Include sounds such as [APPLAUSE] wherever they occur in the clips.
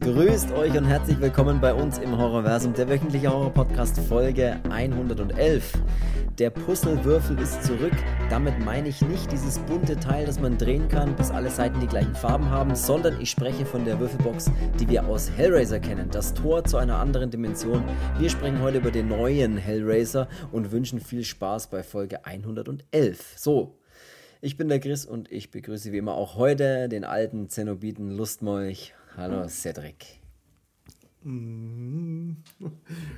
Grüßt euch und herzlich willkommen bei uns im Horrorversum, der wöchentliche Horror-Podcast Folge 111. Der Puzzlewürfel ist zurück. Damit meine ich nicht dieses bunte Teil, das man drehen kann, bis alle Seiten die gleichen Farben haben, sondern ich spreche von der Würfelbox, die wir aus Hellraiser kennen. Das Tor zu einer anderen Dimension. Wir sprechen heute über den neuen Hellraiser und wünschen viel Spaß bei Folge 111. So, ich bin der Chris und ich begrüße wie immer auch heute den alten Zenobiten Lustmolch. Hallo Cedric. Mhm. [LAUGHS]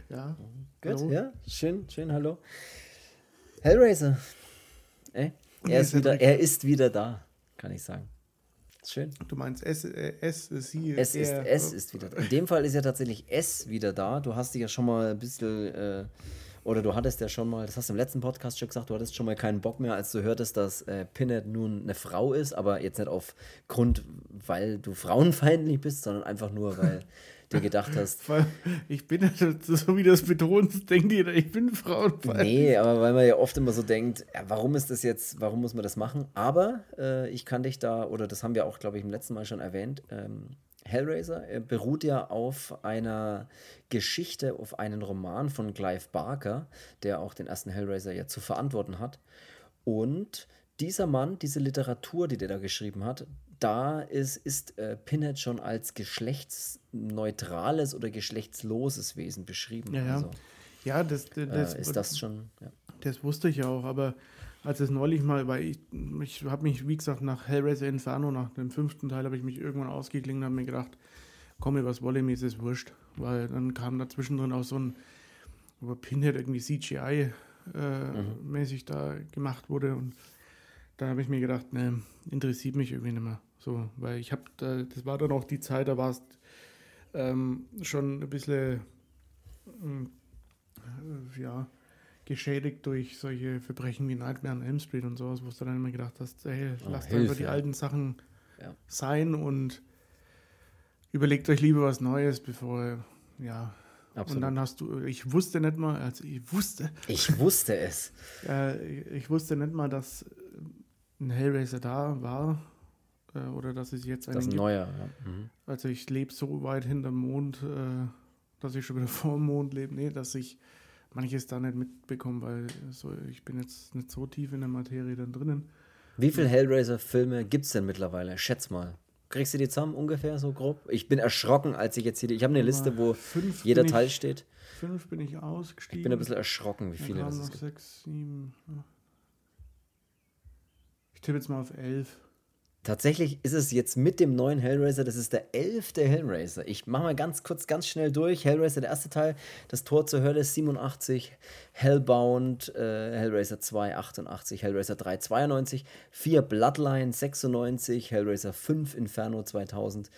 Ja. Gut, hallo. ja, schön, schön, hallo. Hellraiser. Äh, er, ist wieder, er ist wieder da, kann ich sagen. Schön. Du meinst S, äh, S, sie, Es ist, es ist wieder da. In dem Fall ist ja tatsächlich S wieder da. Du hast dich ja schon mal ein bisschen, äh, oder du hattest ja schon mal, das hast du im letzten Podcast schon gesagt, du hattest schon mal keinen Bock mehr, als du hörtest, dass äh, Pinhead nun eine Frau ist, aber jetzt nicht auf Grund, weil du frauenfeindlich bist, sondern einfach nur, weil [LAUGHS] du gedacht hast, Weil Ich bin ja so wie das betonst, denkt jeder, ich bin Frauenfeind. Nee, aber weil man ja oft immer so denkt, ja, warum ist das jetzt, warum muss man das machen? Aber äh, ich kann dich da, oder das haben wir auch, glaube ich, im letzten Mal schon erwähnt, ähm, Hellraiser beruht ja auf einer Geschichte, auf einen Roman von Clive Barker, der auch den ersten Hellraiser ja zu verantworten hat. Und dieser Mann, diese Literatur, die der da geschrieben hat, da ist, ist äh, Pinhead schon als geschlechtsneutrales oder geschlechtsloses Wesen beschrieben. Ja, ja. Also, Ja, das, das, äh, ist das schon. Ja. das wusste ich auch, aber als es neulich mal, weil ich, ich habe mich, wie gesagt, nach Hellraiser Inferno, nach dem fünften Teil, habe ich mich irgendwann ausgeklingt und habe mir gedacht, komm mir was wolle, mir ist es wurscht. Weil dann kam da zwischendrin auch so ein, wo Pinhead irgendwie CGI äh, mäßig da gemacht wurde und da habe ich mir gedacht, ne, interessiert mich irgendwie nicht mehr. So, weil ich habe, da, das war dann auch die Zeit, da war es ähm, schon ein bisschen, ähm, äh, ja, geschädigt durch solche Verbrechen wie Nightmare on Elm Street und sowas, wo du dann immer gedacht hast, hey, Oh, lasst Hilfe. einfach die alten Sachen Ja. sein und überlegt euch lieber was Neues, bevor, ja. Absolut. Und dann hast du, ich wusste nicht mal, also ich wusste, Ich wusste es. [LAUGHS] äh, ich wusste nicht mal, dass ein Hellraiser da war äh, oder dass es jetzt Das einen ist ein neuer. Ja. Mhm. Also ich lebe so weit hinterm Mond, äh, dass ich schon wieder [LAUGHS] vor dem Mond lebe. Nee, dass ich manches da nicht mitbekomme, weil so, ich bin jetzt nicht so tief in der Materie dann drinnen. Wie viele Hellraiser-Filme gibt es denn mittlerweile? Schätz mal. Kriegst du die zusammen ungefähr so grob? Ich bin erschrocken, als ich jetzt hier. Ich habe eine Liste, wo jeder Teil ich, steht. Fünf bin ich ausgestiegen. Ich bin ein bisschen erschrocken, wie viele das noch es gibt. sechs, sieben. Ich tippe jetzt mal auf elf. Tatsächlich ist es jetzt mit dem neuen Hellraiser, das ist der elfte Hellraiser. Ich mache mal ganz kurz, ganz schnell durch. Hellraiser, der erste Teil, das Tor zur Hölle 87, Hellbound, äh, Hellraiser 2 88, Hellraiser 3 92, 4 Bloodline 96, Hellraiser 5 Inferno 2000,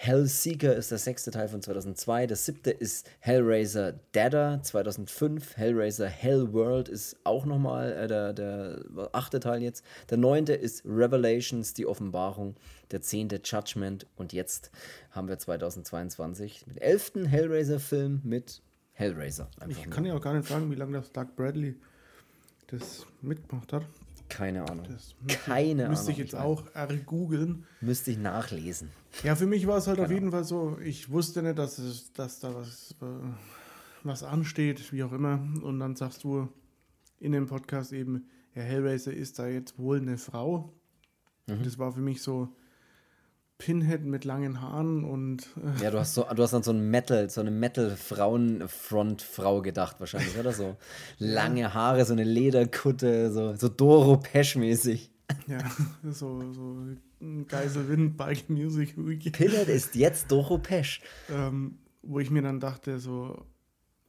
Hellseeker ist der sechste Teil von 2002, der siebte ist Hellraiser Deader 2005, Hellraiser Hellworld ist auch nochmal äh, der, der achte Teil jetzt, der neunte ist Revelations, die Offenbarung, der zehnte Judgment und jetzt haben wir 2022 den elften Hellraiser-Film mit Hellraiser. Ich kann ja auch gar nicht sagen, wie lange das Doug Bradley das mitgemacht hat. Keine Ahnung. Das müsste- Keine Ahnung. Müsste ich jetzt auch googeln. Müsste ich nachlesen. Ja, für mich war es halt auf Keine jeden Fall so, ich wusste nicht, dass, es, dass da was, äh, was ansteht, wie auch immer. Und dann sagst du in dem Podcast eben, ja, Hellraiser ist da jetzt wohl eine Frau. Mhm. Das war für mich so Pinhead mit langen Haaren und äh, Ja, du hast so, du hast an so ein Metal, so eine Metal-Frauen-Front-Frau gedacht wahrscheinlich, oder so? [LAUGHS] Lange Haare, so eine Lederkutte, so, so Doro Pesch-mäßig. Ja, so, so Geiselwind, Bike Music Week. Pinhead ist jetzt Doro Pesch. ähm, wo ich mir dann dachte, so,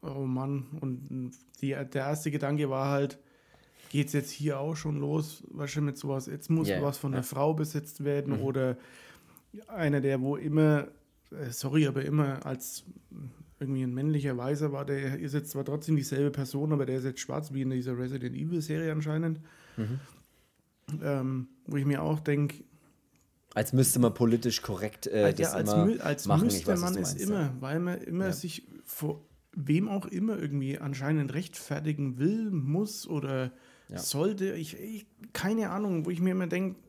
oh Mann, und die, der erste Gedanke war halt, geht's jetzt hier auch schon los, was schon mit sowas, jetzt muss Ja, ja, was von ja. der Frau besetzt werden Mhm. oder einer, der wo immer, äh, sorry, aber immer als irgendwie ein männlicher Weiser war, der ist jetzt zwar trotzdem dieselbe Person, aber der ist jetzt schwarz wie in dieser Resident Evil Serie anscheinend. Mhm. Ähm, wo ich mir auch denke, Als müsste man politisch korrekt äh, das ja, als, immer als machen. Müsste weiß, man es immer, weil man immer Ja. sich vor wem auch immer irgendwie anscheinend rechtfertigen will, muss oder Ja. sollte. Ich, ich keine Ahnung, wo ich mir immer denke,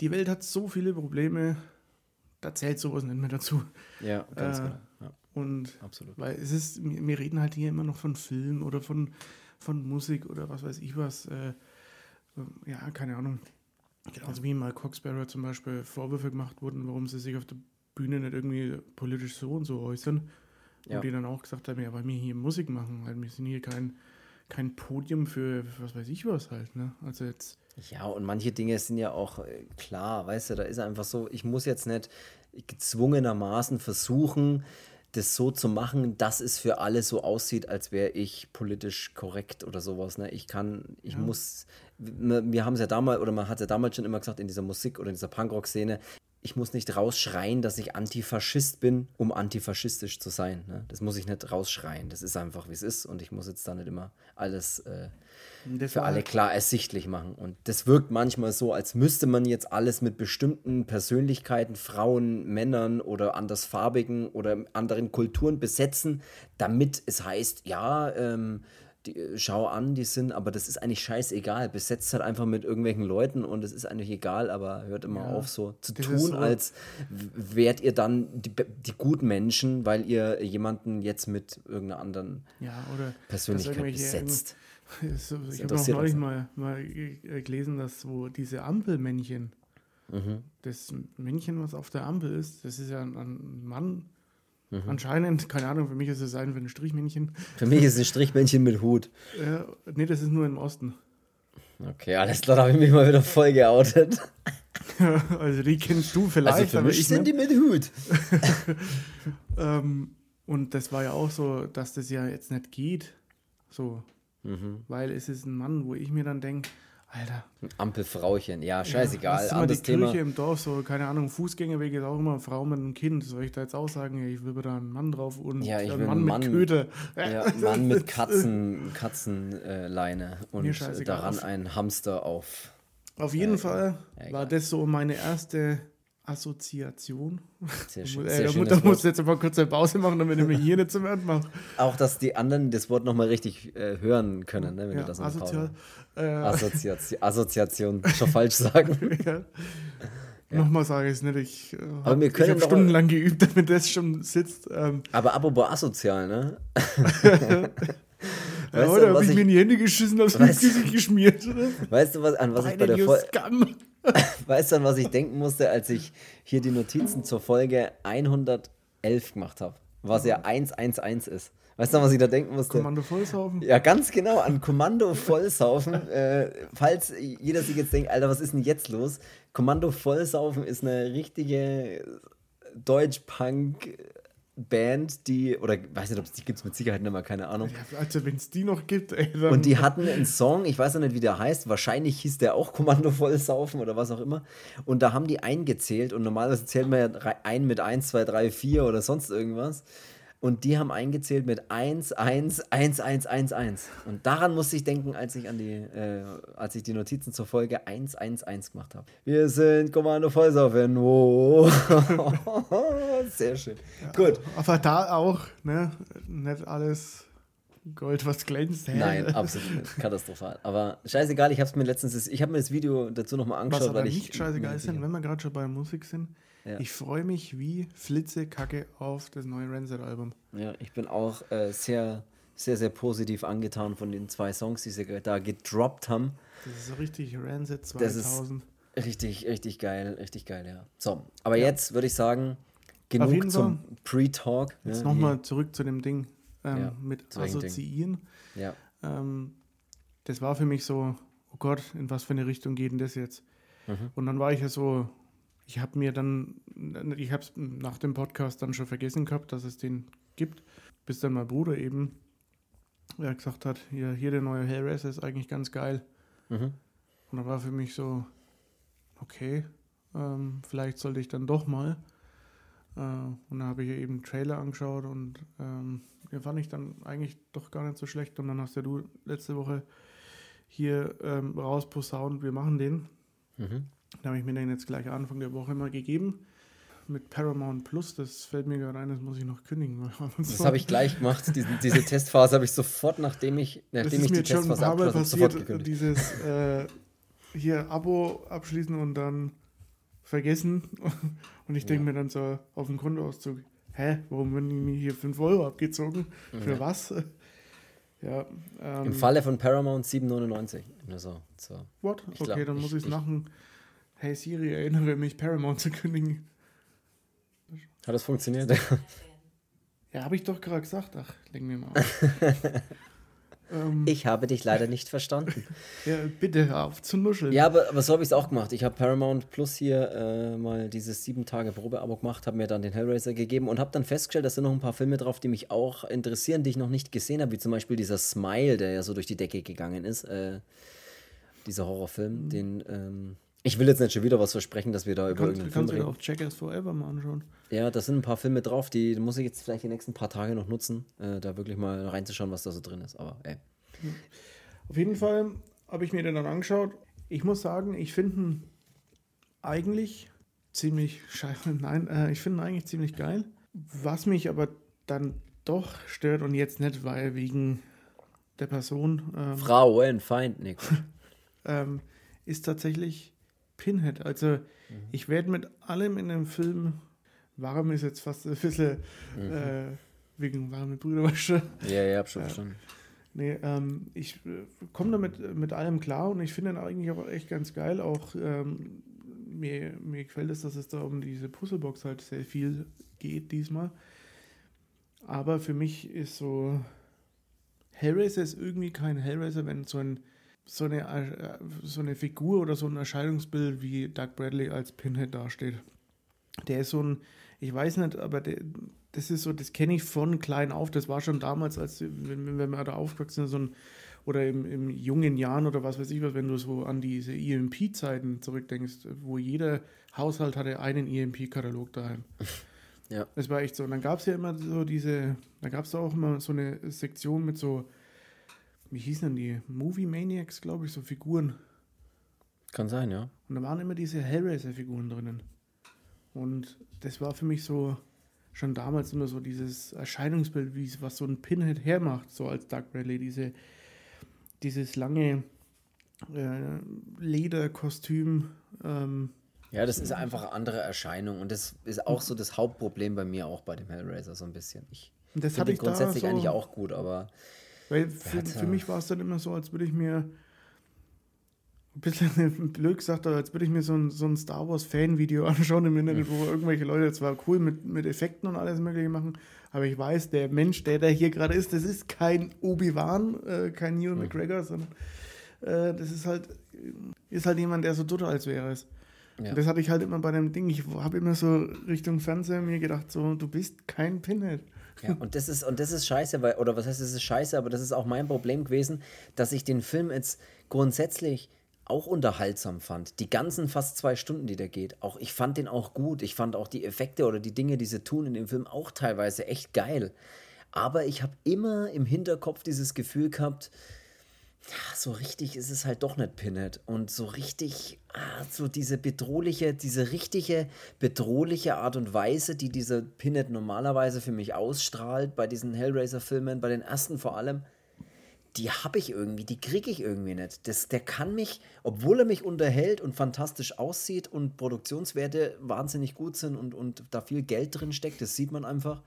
die Welt hat so viele Probleme. da zählt sowas nicht mehr dazu. Ja, ganz Äh, genau. Ja, Und absolut. weil es ist, wir, wir reden halt hier immer noch von Film oder von, von Musik oder was weiß ich was. Äh, ja, keine Ahnung. Genauso wie mal Coxbearer zum Beispiel Vorwürfe gemacht wurden, warum sie sich auf der Bühne nicht irgendwie politisch so und so äußern. Ja. Und die dann auch gesagt haben, ja, weil wir hier Musik machen, halt, wir sind hier kein, kein Podium für was weiß ich was halt, ne? Also jetzt, Ja, und manche Dinge sind ja auch äh, klar, weißt du, da ist einfach so, ich muss jetzt nicht gezwungenermaßen versuchen, das so zu machen, dass es für alle so aussieht, als wäre ich politisch korrekt oder sowas. Ne? Ich kann, ich Ja. muss, wir, wir haben es ja damals, oder man hat es ja damals schon immer gesagt, in dieser Musik oder in dieser Punkrock-Szene, ich muss nicht rausschreien, dass ich Antifaschist bin, um antifaschistisch zu sein. Ne? Das muss ich nicht rausschreien. Das ist einfach, wie es ist. Und ich muss jetzt da nicht immer alles äh, das für alle klar ersichtlich machen. Und das wirkt manchmal so, als müsste man jetzt alles mit bestimmten Persönlichkeiten, Frauen, Männern oder andersfarbigen oder anderen Kulturen besetzen, damit es heißt, ja, ähm, die, schau an, die sind, aber das ist eigentlich scheißegal. Besetzt halt einfach mit irgendwelchen Leuten und es ist eigentlich egal, aber hört immer Ja, auf, so zu tun, so- als wärt ihr dann die, die guten Menschen, weil ihr jemanden jetzt mit irgendeiner anderen ja, oder Persönlichkeit irgendwelche- besetzt. So, ich habe interessiert neulich mal, mal äh, gelesen, dass wo diese Ampelmännchen, Mhm. das Männchen, was auf der Ampel ist, das ist ja ein, ein Mann. Mhm. Anscheinend, keine Ahnung, für mich ist es einfach ein Strichmännchen. Für mich ist ein Strichmännchen mit Hut. Äh, nee, das ist nur im Osten. Okay, alles klar, da habe ich mich mal wieder voll geoutet. [LAUGHS] also die kennst du vielleicht, Also für mich ich sind die mit Hut. [LAUGHS] Ähm, und das war ja auch so, dass das ja jetzt nicht geht. So, Mhm. weil es ist ein Mann, wo ich mir dann denke, Alter, Ein Ampelfrauchen, ja, scheißegal. das ist immer die Anderes Thema. Kirche im Dorf, so, keine Ahnung, Fußgängerweg ist auch immer eine Frau mit einem Kind. Soll ich da jetzt auch sagen, ich will da einen Mann drauf und Ja, ich einen Mann einen mit Mann. Köder. Ja, [LAUGHS] Mann mit Katzen, [LAUGHS] Katzenleine und äh, scheißegal. daran ein Hamster auf. Auf jeden Ja, Fall ja, war egal. das so meine erste Assoziation. Sehr [LAUGHS] schön. mu- Sehr Ey, da, da musst du jetzt mal kurz eine Pause machen, damit ich mir hier nicht zum Ernst mache. Auch, dass die anderen das Wort nochmal richtig äh, hören können, ne, wenn Ja, du das. Pause- Äh, Assoziation, [LAUGHS] Assoziation, schon falsch sagen. [LAUGHS] ja. Nochmal sage ich es nicht. Ich, äh, hab- ich habe stundenlang geübt, damit das schon sitzt. Ähm, Aber apropos asozial, ne? äh, du, was habe ich ich- mir in die Hände geschissen, du- Gesicht geschmiert. Oder? Weißt du, was, an was ich bei Beide, der Folge. [LAUGHS] Weißt du, an was ich denken musste, als ich hier die Notizen zur Folge 111 gemacht habe? Was ja 111 ist. Weißt du, was ich da denken musste? Kommando Vollsaufen. Ja, ganz genau, an Kommando Vollsaufen. [LAUGHS] äh, falls jeder sich jetzt denkt, Alter, was ist denn jetzt los? Kommando Vollsaufen ist eine richtige Deutsch-Punk-Band, die, oder weiß nicht, ob es die gibt es mit Sicherheit nicht mehr, keine Ahnung. Ja, also wenn es die noch gibt, ey, dann, Und die hatten einen Song, ich weiß noch nicht, wie der heißt, wahrscheinlich hieß der auch Kommando vollsaufen oder was auch immer. Und da haben die eingezählt und normalerweise zählt man ja ein mit 1, 2, 3, 4 oder sonst irgendwas. Und die haben eingezählt mit 1, 1, 1, 1, 1, 1. Und daran musste ich denken, als ich an die, äh, als ich die Notizen zur Folge 1, 1, 1 gemacht habe. Wir sind Kommando vollsaufen. Oh. [LAUGHS] Sehr schön. Gut. aber da auch, ne? Nicht alles Gold, was glänzt. Hä? [LAUGHS] Nein, absolut. Katastrophal. Aber scheißegal, ich habe mir letztens, ich habe mir das Video dazu nochmal Was angeschaut, aber weil ich. nicht scheißegal ist, wenn wir gerade schon bei Musik sind. Ja. Ich freue mich wie Flitzekacke auf das neue Rancid-Album. Ja, ich bin auch äh, sehr, sehr, sehr positiv angetan von den zwei Songs, die sie da gedroppt haben. Das ist so richtig Rancid Das ist 2000. Richtig, richtig geil, richtig geil, ja. So, aber Ja. jetzt würde ich sagen, genug zum Pre-Talk. Jetzt ja, nochmal zurück zu dem Ding ähm, Ja, mit Ding? Assoziieren. wie- Ja, Ähm, das war für mich so, oh Gott, in was für eine Richtung geht denn das jetzt? Mhm. Und dann war ich ja so, ich habe mir dann, ich habe es nach dem Podcast dann schon vergessen gehabt, dass es den gibt, bis dann mein Bruder eben ja, gesagt hat, ja, hier der neue Hellraiser ist eigentlich ganz geil. mhm. Und dann war für mich so, okay, ähm, vielleicht sollte ich dann doch mal. Äh, und dann habe ich eben einen Trailer angeschaut und ähm, den fand ich dann eigentlich doch gar nicht so schlecht. Und dann hast ja du letzte Woche hier ähm, rausposaunt, wir machen den. Mhm. Da habe ich mir den jetzt gleich Anfang der Woche mal gegeben. Mit Paramount Plus, das fällt mir gerade ein, das muss ich noch kündigen. [LAUGHS] Das habe ich gleich gemacht. Diesen, diese Testphase habe ich sofort, nachdem ich, Das nachdem ich die Testphase abgeschlossen habe, sofort gekündigt. dieses äh, hier Abo abschließen und dann vergessen. [LAUGHS] Und ich denke Ja. mir dann so auf dem Kontoauszug, hä, warum werden mir hier 5 Euro abgezogen? Für Ja. was? [LAUGHS] Ja, ähm, Im Falle von Paramount 7,99. Nur so. What? Ich Okay, glaub, dann ich- muss ich es machen. Hey Siri, erinnere mich, Paramount zu kündigen. Hat das funktioniert? [LAUGHS] Ja, habe ich doch gerade gesagt. Ach, lenk mir mal auf. [LAUGHS] ähm, Ich habe dich leider nicht verstanden. ja, bitte hör auf zu nuscheln. Ja, aber, aber so habe ich es auch gemacht. Ich habe Paramount Plus hier äh, mal dieses sieben Tage Probeabo gemacht, habe mir dann den Hellraiser gegeben und habe dann festgestellt, dass sind noch ein paar Filme drauf, die mich auch interessieren, die ich noch nicht gesehen habe, wie zum Beispiel dieser Smile, der ja so durch die Decke gegangen ist. Äh, dieser Horrorfilm, den. Ähm, ich will jetzt nicht schon wieder was versprechen, dass wir da über Kannst, irgendeinen kannst Film reden. auch Jackass Forever mal anschauen. Ja, da sind ein paar Filme drauf, die muss ich jetzt vielleicht die nächsten paar Tage noch nutzen, äh, da wirklich mal reinzuschauen, was da so drin ist. Aber ey. Auf jeden Fall habe ich mir den dann angeschaut. Ich muss sagen, ich finde ihn eigentlich ziemlich scheiße. [LAUGHS] Nein, äh, ich finde ihn eigentlich ziemlich geil. Was mich aber dann doch stört und jetzt nicht, weil wegen der Person, ähm, Frauenfeind, Nick. [LAUGHS] ähm, ist tatsächlich Pinhead. Also ich werde mit allem in dem Film, warm ist jetzt fast ein bisschen äh, wegen warme Brüderwasche. ja, ja, hab schon verstanden. Nee, ähm, ich äh, komme damit äh, mit allem klar und ich finde ihn eigentlich auch echt ganz geil. Auch ähm, mir, mir gefällt es, dass es da um diese Puzzlebox halt sehr viel geht diesmal. Aber für mich ist so Hellraiser ist irgendwie kein Hellraiser, wenn so, ein, so, eine, äh, so eine Figur oder so ein Erscheinungsbild wie Doug Bradley als Pinhead dasteht. Der ist so ein, ich weiß nicht, aber der, das ist so, das kenne ich von klein auf. Das war schon damals, als wenn, wenn wir da aufgewachsen sind, so ein, oder im, im jungen Jahren oder was weiß ich was, wenn du so an diese EMP-Zeiten zurückdenkst, wo jeder Haushalt hatte einen EMP-Katalog daheim. Ja. Das war echt so. Und dann gab es ja immer so diese, da gab es auch immer so eine Sektion mit so, wie hießen denn die? Movie Maniacs, glaube ich, so Figuren. Kann sein, ja. Und da waren immer diese Hellraiser-Figuren drinnen. Und das war für mich so schon damals immer so dieses Erscheinungsbild, wie was so ein Pinhead hermacht, so als Doug Bradley, diese, dieses lange äh, Lederkostüm. Ähm, Ja, das ist einfach eine andere Erscheinung und das ist auch so das Hauptproblem bei mir auch bei dem Hellraiser so ein bisschen. Ich finde grundsätzlich so, eigentlich auch gut, aber Weil für, für mich war es dann immer so, als würde ich mir ein bisschen [LAUGHS] blöd gesagt, aber als würde ich mir so ein, so ein Star Wars Fan-Video [LAUGHS] anschauen im Internet, wo irgendwelche Leute zwar cool mit, mit Effekten und alles Mögliche machen, aber ich weiß, der Mensch, der da hier gerade ist, das ist kein Obi-Wan, äh, kein Ewan McGregor, sondern äh, das ist halt, ist halt jemand, der so tut, als wäre es. Ja. Das hatte ich halt immer bei dem Ding. Ich habe immer so Richtung Fernseher mir gedacht, so, du bist kein Pinhead. Ja, und das ist, und das ist scheiße, weil, oder was heißt, das ist scheiße, aber das ist auch mein Problem gewesen, dass ich den Film jetzt grundsätzlich auch unterhaltsam fand. Die ganzen fast zwei Stunden, die der geht. Auch ich fand den auch gut. Ich fand auch die Effekte oder die Dinge, die sie tun in dem Film auch teilweise echt geil. Aber ich habe immer im Hinterkopf dieses Gefühl gehabt, so richtig ist es halt doch nicht Pinhead. Und so richtig, ah, so diese bedrohliche, diese richtige bedrohliche Art und Weise, die dieser Pinhead normalerweise für mich ausstrahlt, bei diesen Hellraiser-Filmen, bei den ersten vor allem, die habe ich irgendwie, die kriege ich irgendwie nicht. Das, der kann mich, obwohl er mich unterhält und fantastisch aussieht und Produktionswerte wahnsinnig gut sind und, und da viel Geld drin steckt, das sieht man einfach.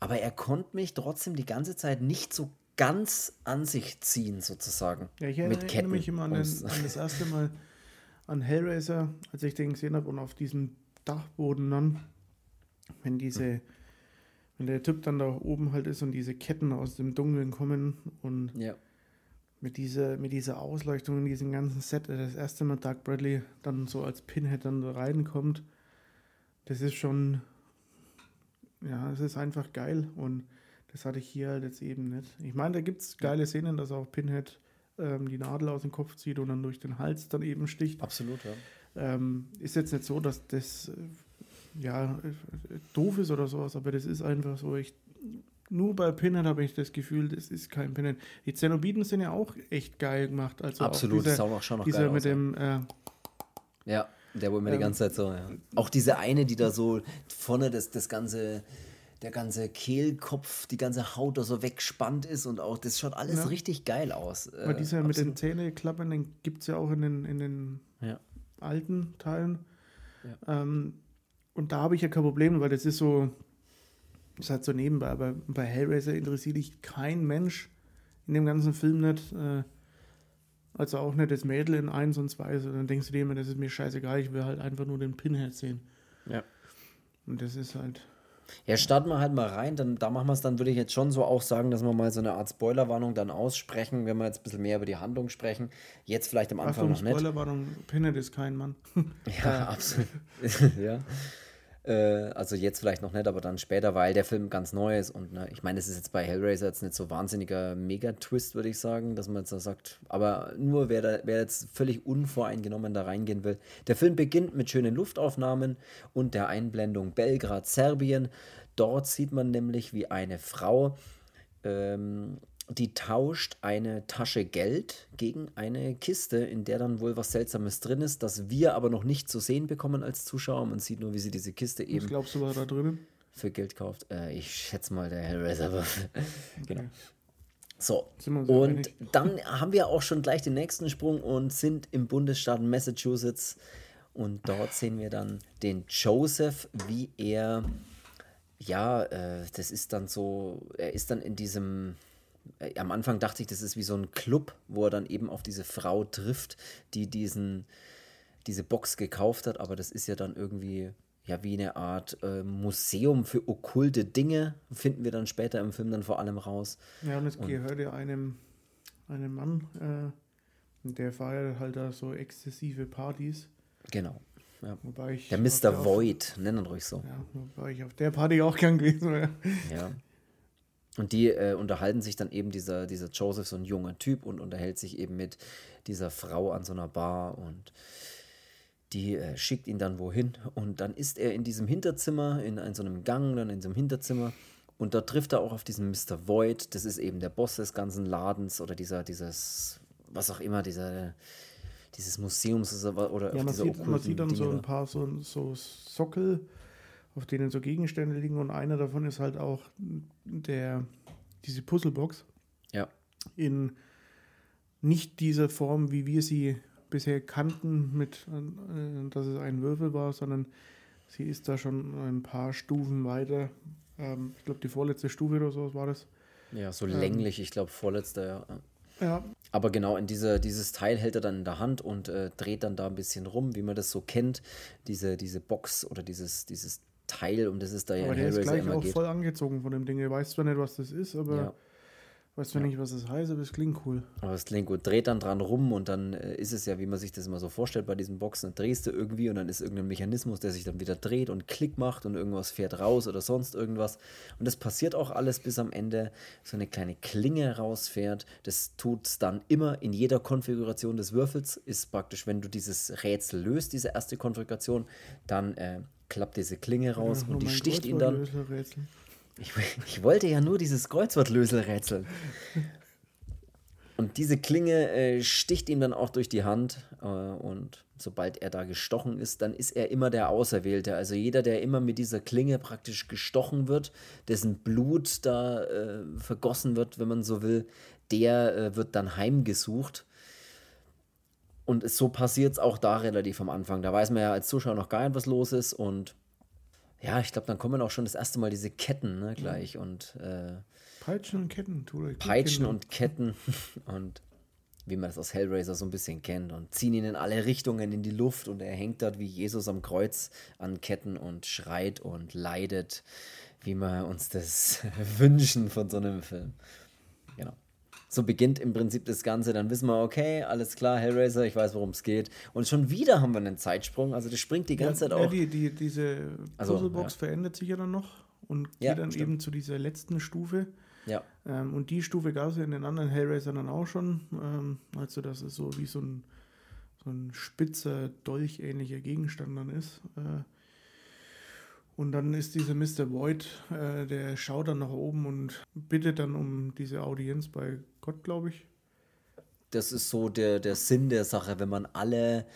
Aber er konnte mich trotzdem die ganze Zeit nicht so ganz an sich ziehen, sozusagen. Ja, ich Mit erinnere Ketten. mich immer an, den, an [LAUGHS] das erste Mal an Hellraiser, als ich den gesehen habe und auf diesem Dachboden dann, wenn diese, wenn der Typ dann da oben halt ist und diese Ketten aus dem Dunkeln kommen und ja. mit dieser, mit dieser Ausleuchtung in diesem ganzen Set, äh, das erste Mal Doug Bradley dann so als Pinhead dann da reinkommt, das ist schon, ja, es ist einfach geil und das hatte ich hier halt jetzt eben nicht. Ich meine, da gibt es geile Szenen, dass auch Pinhead ähm, die Nadel aus dem Kopf zieht und dann durch den Hals dann eben sticht. Absolut, ja. Ähm, ist jetzt nicht so, dass das äh, ja äh, doof ist oder sowas, aber das ist einfach so. Ich, nur bei Pinhead habe ich das Gefühl, das ist kein Pinhead. Die Zenobiten sind ja auch echt geil gemacht. Also auch Absolut, dieser, das auch schon noch dieser geil mit aus, ja. dem äh, Ja, der immer die Ähm, ganze Zeit so, ja. Auch diese eine, die da so vorne das, das ganze, der ganze Kehlkopf, die ganze Haut da so wegspannt ist und auch, das schaut alles Ja. richtig geil aus. Äh, Weil dieser mit den. Zähneklappern, den gibt es ja auch in den, in den Ja. alten Teilen. Ja. Ähm, und da habe ich ja kein Problem, weil das ist so, das ist halt so nebenbei, aber bei Hellraiser interessiert dich kein Mensch in dem ganzen Film nicht. Äh, also auch nicht das Mädel in 1 und 2, dann denkst du dir immer, das ist mir scheißegal, ich will halt einfach nur den Pinhead sehen. Ja. Und das ist halt. Ja, starten wir halt mal rein, dann da machen wir es dann, würde ich jetzt schon so auch sagen, dass wir mal so eine Art Spoilerwarnung dann aussprechen, wenn wir jetzt ein bisschen mehr über die Handlung sprechen. Jetzt vielleicht am Anfang Achtung, noch nicht. Spoilerwarnung, Pinhead ist kein Mann. [LAUGHS] ja, absolut. [LAUGHS] [LAUGHS] ja. Äh, also jetzt vielleicht noch nicht, aber dann später, weil der Film ganz neu ist. Und ne, ich meine, es ist jetzt bei Hellraiser jetzt nicht so wahnsinniger Mega-Twist, würde ich sagen, dass man jetzt da sagt. Aber nur wer, da, wer jetzt völlig unvoreingenommen da reingehen will. Der Film beginnt mit schönen Luftaufnahmen und der Einblendung Belgrad, Serbien. Dort sieht man nämlich, wie eine Frau ähm, die tauscht eine Tasche Geld gegen eine Kiste, in der dann wohl was Seltsames drin ist, das wir aber noch nicht zu sehen bekommen als Zuschauer. Man sieht nur, wie sie diese Kiste eben. Was glaubst du, war da drinnen? Für Geld kauft. Äh, ich schätze mal der Hellraiser-Würfel. [LAUGHS] genau. So, und [LAUGHS] dann haben wir auch schon gleich den nächsten Sprung und sind im Bundesstaat Massachusetts. Und dort sehen wir dann den Joseph, wie er, ja, äh, das ist dann so, er ist dann in diesem, am Anfang dachte ich, das ist wie so ein Club, wo er dann eben auf diese Frau trifft, die diesen, diese Box gekauft hat, aber das ist ja dann irgendwie ja wie eine Art äh, Museum für okkulte Dinge, finden wir dann später im Film dann vor allem raus. Ja, und es gehört ja einem, einem Mann, äh, der feiert halt da so exzessive Partys. Genau. Ja. Der Mr. Void, nennen ruhig so. Ja, wobei ich auf der Party auch gern gewesen wäre. Ja. Und die äh, unterhalten sich dann eben, dieser, dieser Joseph, so ein junger Typ, und unterhält sich eben mit dieser Frau an so einer Bar und die äh, schickt ihn dann wohin. Und dann ist er in diesem Hinterzimmer, in, in so einem Gang, dann in so einem Hinterzimmer. Und da trifft er auch auf diesen Mr. Void, das ist eben der Boss des ganzen Ladens oder dieser, dieses, was auch immer, dieser, dieses Museums oder ja, man, sieht, man sieht dann Dinge so ein paar so, so Sockel auf denen so Gegenstände liegen und einer davon ist halt auch der, diese Puzzlebox. Ja. In nicht dieser Form, wie wir sie bisher kannten, mit, äh, dass es ein Würfel war, sondern sie ist da schon ein paar Stufen weiter. Ähm, ich glaube, die vorletzte Stufe oder so war das. Ja, so ähm, länglich, ich glaube, vorletzte, ja. Ja. Aber genau, in diese, dieses Teil hält er dann in der Hand und äh, dreht dann da ein bisschen rum, wie man das so kennt. Diese, diese Box oder dieses, dieses Teil, um das es da ja aber in Hellraiser immer geht. ist gleich auch voll angezogen von dem Ding. Ich weiß zwar nicht, was das ist, aber ja. weiß zwar ja. nicht, was das heißt, aber es klingt cool. Aber es klingt gut. Dreht dann dran rum und dann äh, ist es ja, wie man sich das immer so vorstellt bei diesen Boxen, dann drehst du irgendwie und dann ist irgendein Mechanismus, der sich dann wieder dreht und Klick macht und irgendwas fährt raus oder sonst irgendwas. Und das passiert auch alles, bis am Ende so eine kleine Klinge rausfährt. Das tut es dann immer in jeder Konfiguration des Würfels. Ist praktisch, wenn du dieses Rätsel löst, diese erste Konfiguration, dann äh, klappt diese Klinge raus ja, und die sticht ihn dann. Ich, ich, wollte ja nur dieses Kreuzwortlösel rätseln. Und diese Klinge äh, sticht ihm dann auch durch die Hand. Äh, und sobald er da gestochen ist, dann ist er immer der Auserwählte. Also jeder, der immer mit dieser Klinge praktisch gestochen wird, dessen Blut da äh, vergossen wird, wenn man so will, der äh, wird dann heimgesucht. Und so passiert es auch da relativ am Anfang. Da weiß man ja als Zuschauer noch gar nicht, was los ist. Und ja, ich glaube, dann kommen auch schon das erste Mal diese Ketten ne, gleich. Ja. Und, äh, Peitschen und Ketten. Peitschen und Ketten. [LAUGHS] und wie man das aus Hellraiser so ein bisschen kennt. Und ziehen ihn in alle Richtungen in die Luft. Und er hängt dort wie Jesus am Kreuz an Ketten und schreit und leidet, wie wir uns das [LAUGHS] wünschen von so einem Film. So beginnt im Prinzip das Ganze. Dann wissen wir, okay, alles klar, Hellraiser, ich weiß, worum es geht. Und schon wieder haben wir einen Zeitsprung. Also das springt die ganze ja, Zeit auch. Ja, die, die, diese Puzzlebox also, ja. verändert sich ja dann noch und geht dann stimmt. eben zu dieser letzten Stufe. Ja. Ähm, und die Stufe gab es ja in den anderen Hellraisern dann auch schon. Ähm, also, dass es so wie so ein, so ein spitzer, dolchähnlicher Gegenstand dann ist. Äh, und dann ist dieser Mr. Void, äh, der schaut dann nach oben und bittet dann um diese Audienz bei Gott, glaube ich. Das ist so der, der Sinn der Sache, wenn man alle,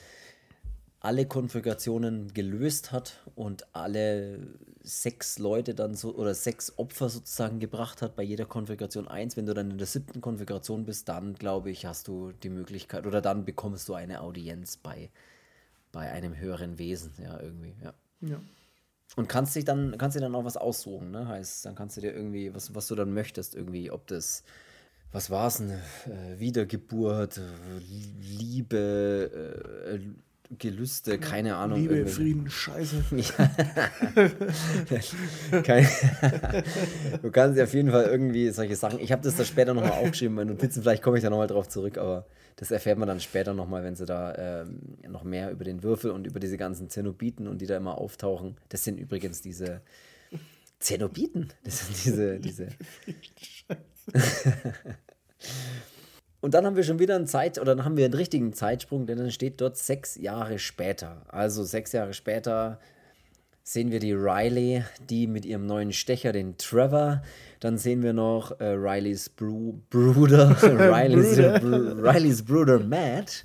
alle Konfigurationen gelöst hat und alle sechs Leute dann so oder sechs Opfer sozusagen gebracht hat, bei jeder Konfiguration eins. Wenn du dann in der siebten Konfiguration bist, dann glaube ich, hast du die Möglichkeit oder dann bekommst du eine Audienz bei bei einem höheren Wesen, ja, irgendwie, ja. Ja. Und kannst dich dann, kannst dir dann auch was aussuchen, ne? Heißt, dann kannst du dir irgendwie, was, was du dann möchtest, irgendwie, ob das, was war es denn, äh, Wiedergeburt, äh, Liebe, äh, Gelüste, keine Ahnung. Liebe, irgendwelche- Frieden, Scheiße. [LAUGHS] Kein, du kannst dir auf jeden Fall irgendwie solche Sachen. Ich habe das da später nochmal aufgeschrieben, meine Notizen, vielleicht komme ich da nochmal drauf zurück, aber das erfährt man dann später nochmal, wenn sie da ähm, noch mehr über den Würfel und über diese ganzen Zenobiten und die da immer auftauchen. Das sind übrigens diese Zenobiten. Das sind diese, diese. [LAUGHS] Und dann haben wir schon wieder einen Zeit, oder dann haben wir einen richtigen Zeitsprung, denn dann steht dort sechs Jahre später. Also sechs Jahre später sehen wir die Riley, die mit ihrem neuen Stecher, den Trevor. Dann sehen wir noch äh, Rileys Bru Bruder, [LAUGHS] Rileys, Br Rileys Bruder Matt.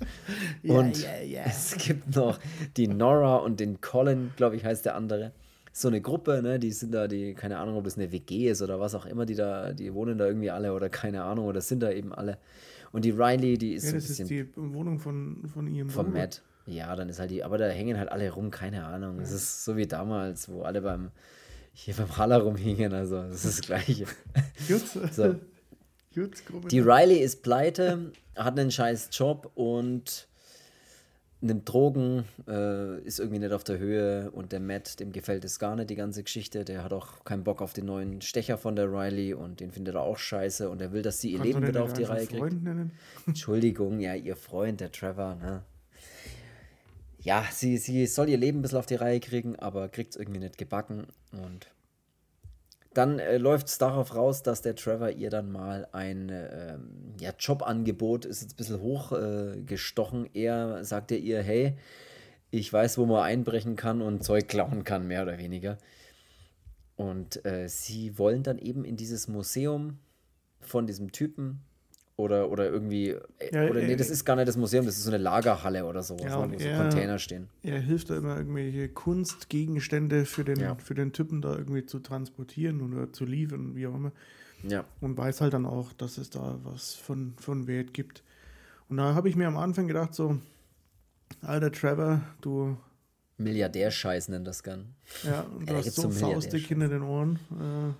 Und ja, ja. [LAUGHS] es gibt noch die Nora und den Colin, glaube ich, heißt der andere. So eine Gruppe, ne, die sind da, die, keine Ahnung, ob das eine WG ist oder was auch immer, die da, die wohnen da irgendwie alle oder keine Ahnung, oder sind da eben alle. Und die Riley, die ist Ja, so ein das ist bisschen die Wohnung von, von ihrem von Bruder. Matt. Ja, dann ist halt die, aber da hängen halt alle rum, keine Ahnung. Es ist so wie damals, wo alle beim, hier beim Haller rumhingen, also das ist das Gleiche. Jutz. [LAUGHS] So. Jutzgruppe. Die Riley ist pleite, hat einen scheiß Job und nimmt Drogen, äh, ist irgendwie nicht auf der Höhe und der Matt, dem gefällt es gar nicht, die ganze Geschichte. Der hat auch keinen Bock auf den neuen Stecher von der Riley und den findet er auch scheiße und er will, dass sie ihr Kannst Leben wieder auf die Reihe kriegt. Nennen? Entschuldigung, ja, ihr Freund, der Trevor, ne? Ja, sie, sie soll ihr Leben ein bisschen auf die Reihe kriegen, aber kriegt es irgendwie nicht gebacken. Und dann äh, läuft es darauf raus, dass der Trevor ihr dann mal ein ähm, ja, Jobangebot, ist jetzt ein bisschen hochgestochen. Äh, er sagte ihr, hey, ich weiß, wo man einbrechen kann und Zeug klauen kann, mehr oder weniger. Und äh, sie wollen dann eben in dieses Museum von diesem Typen oder, oder irgendwie, äh, Ja, oder nee, äh, das ist gar nicht das Museum, das ist so eine Lagerhalle oder sowas, Ja, und wo so er- Container stehen. Er hilft da immer irgendwelche Kunstgegenstände für den, Ja. für den Typen da irgendwie zu transportieren oder zu liefern, wie auch immer. Ja, Und weiß halt dann auch, dass es da was von, von Wert gibt. Und da habe ich mir am Anfang gedacht, so, alter Trevor, du, Milliardärscheiß nennt das gern. ja, [LAUGHS] du Ja, hast so so faustdick hinter den Ohren. Äh,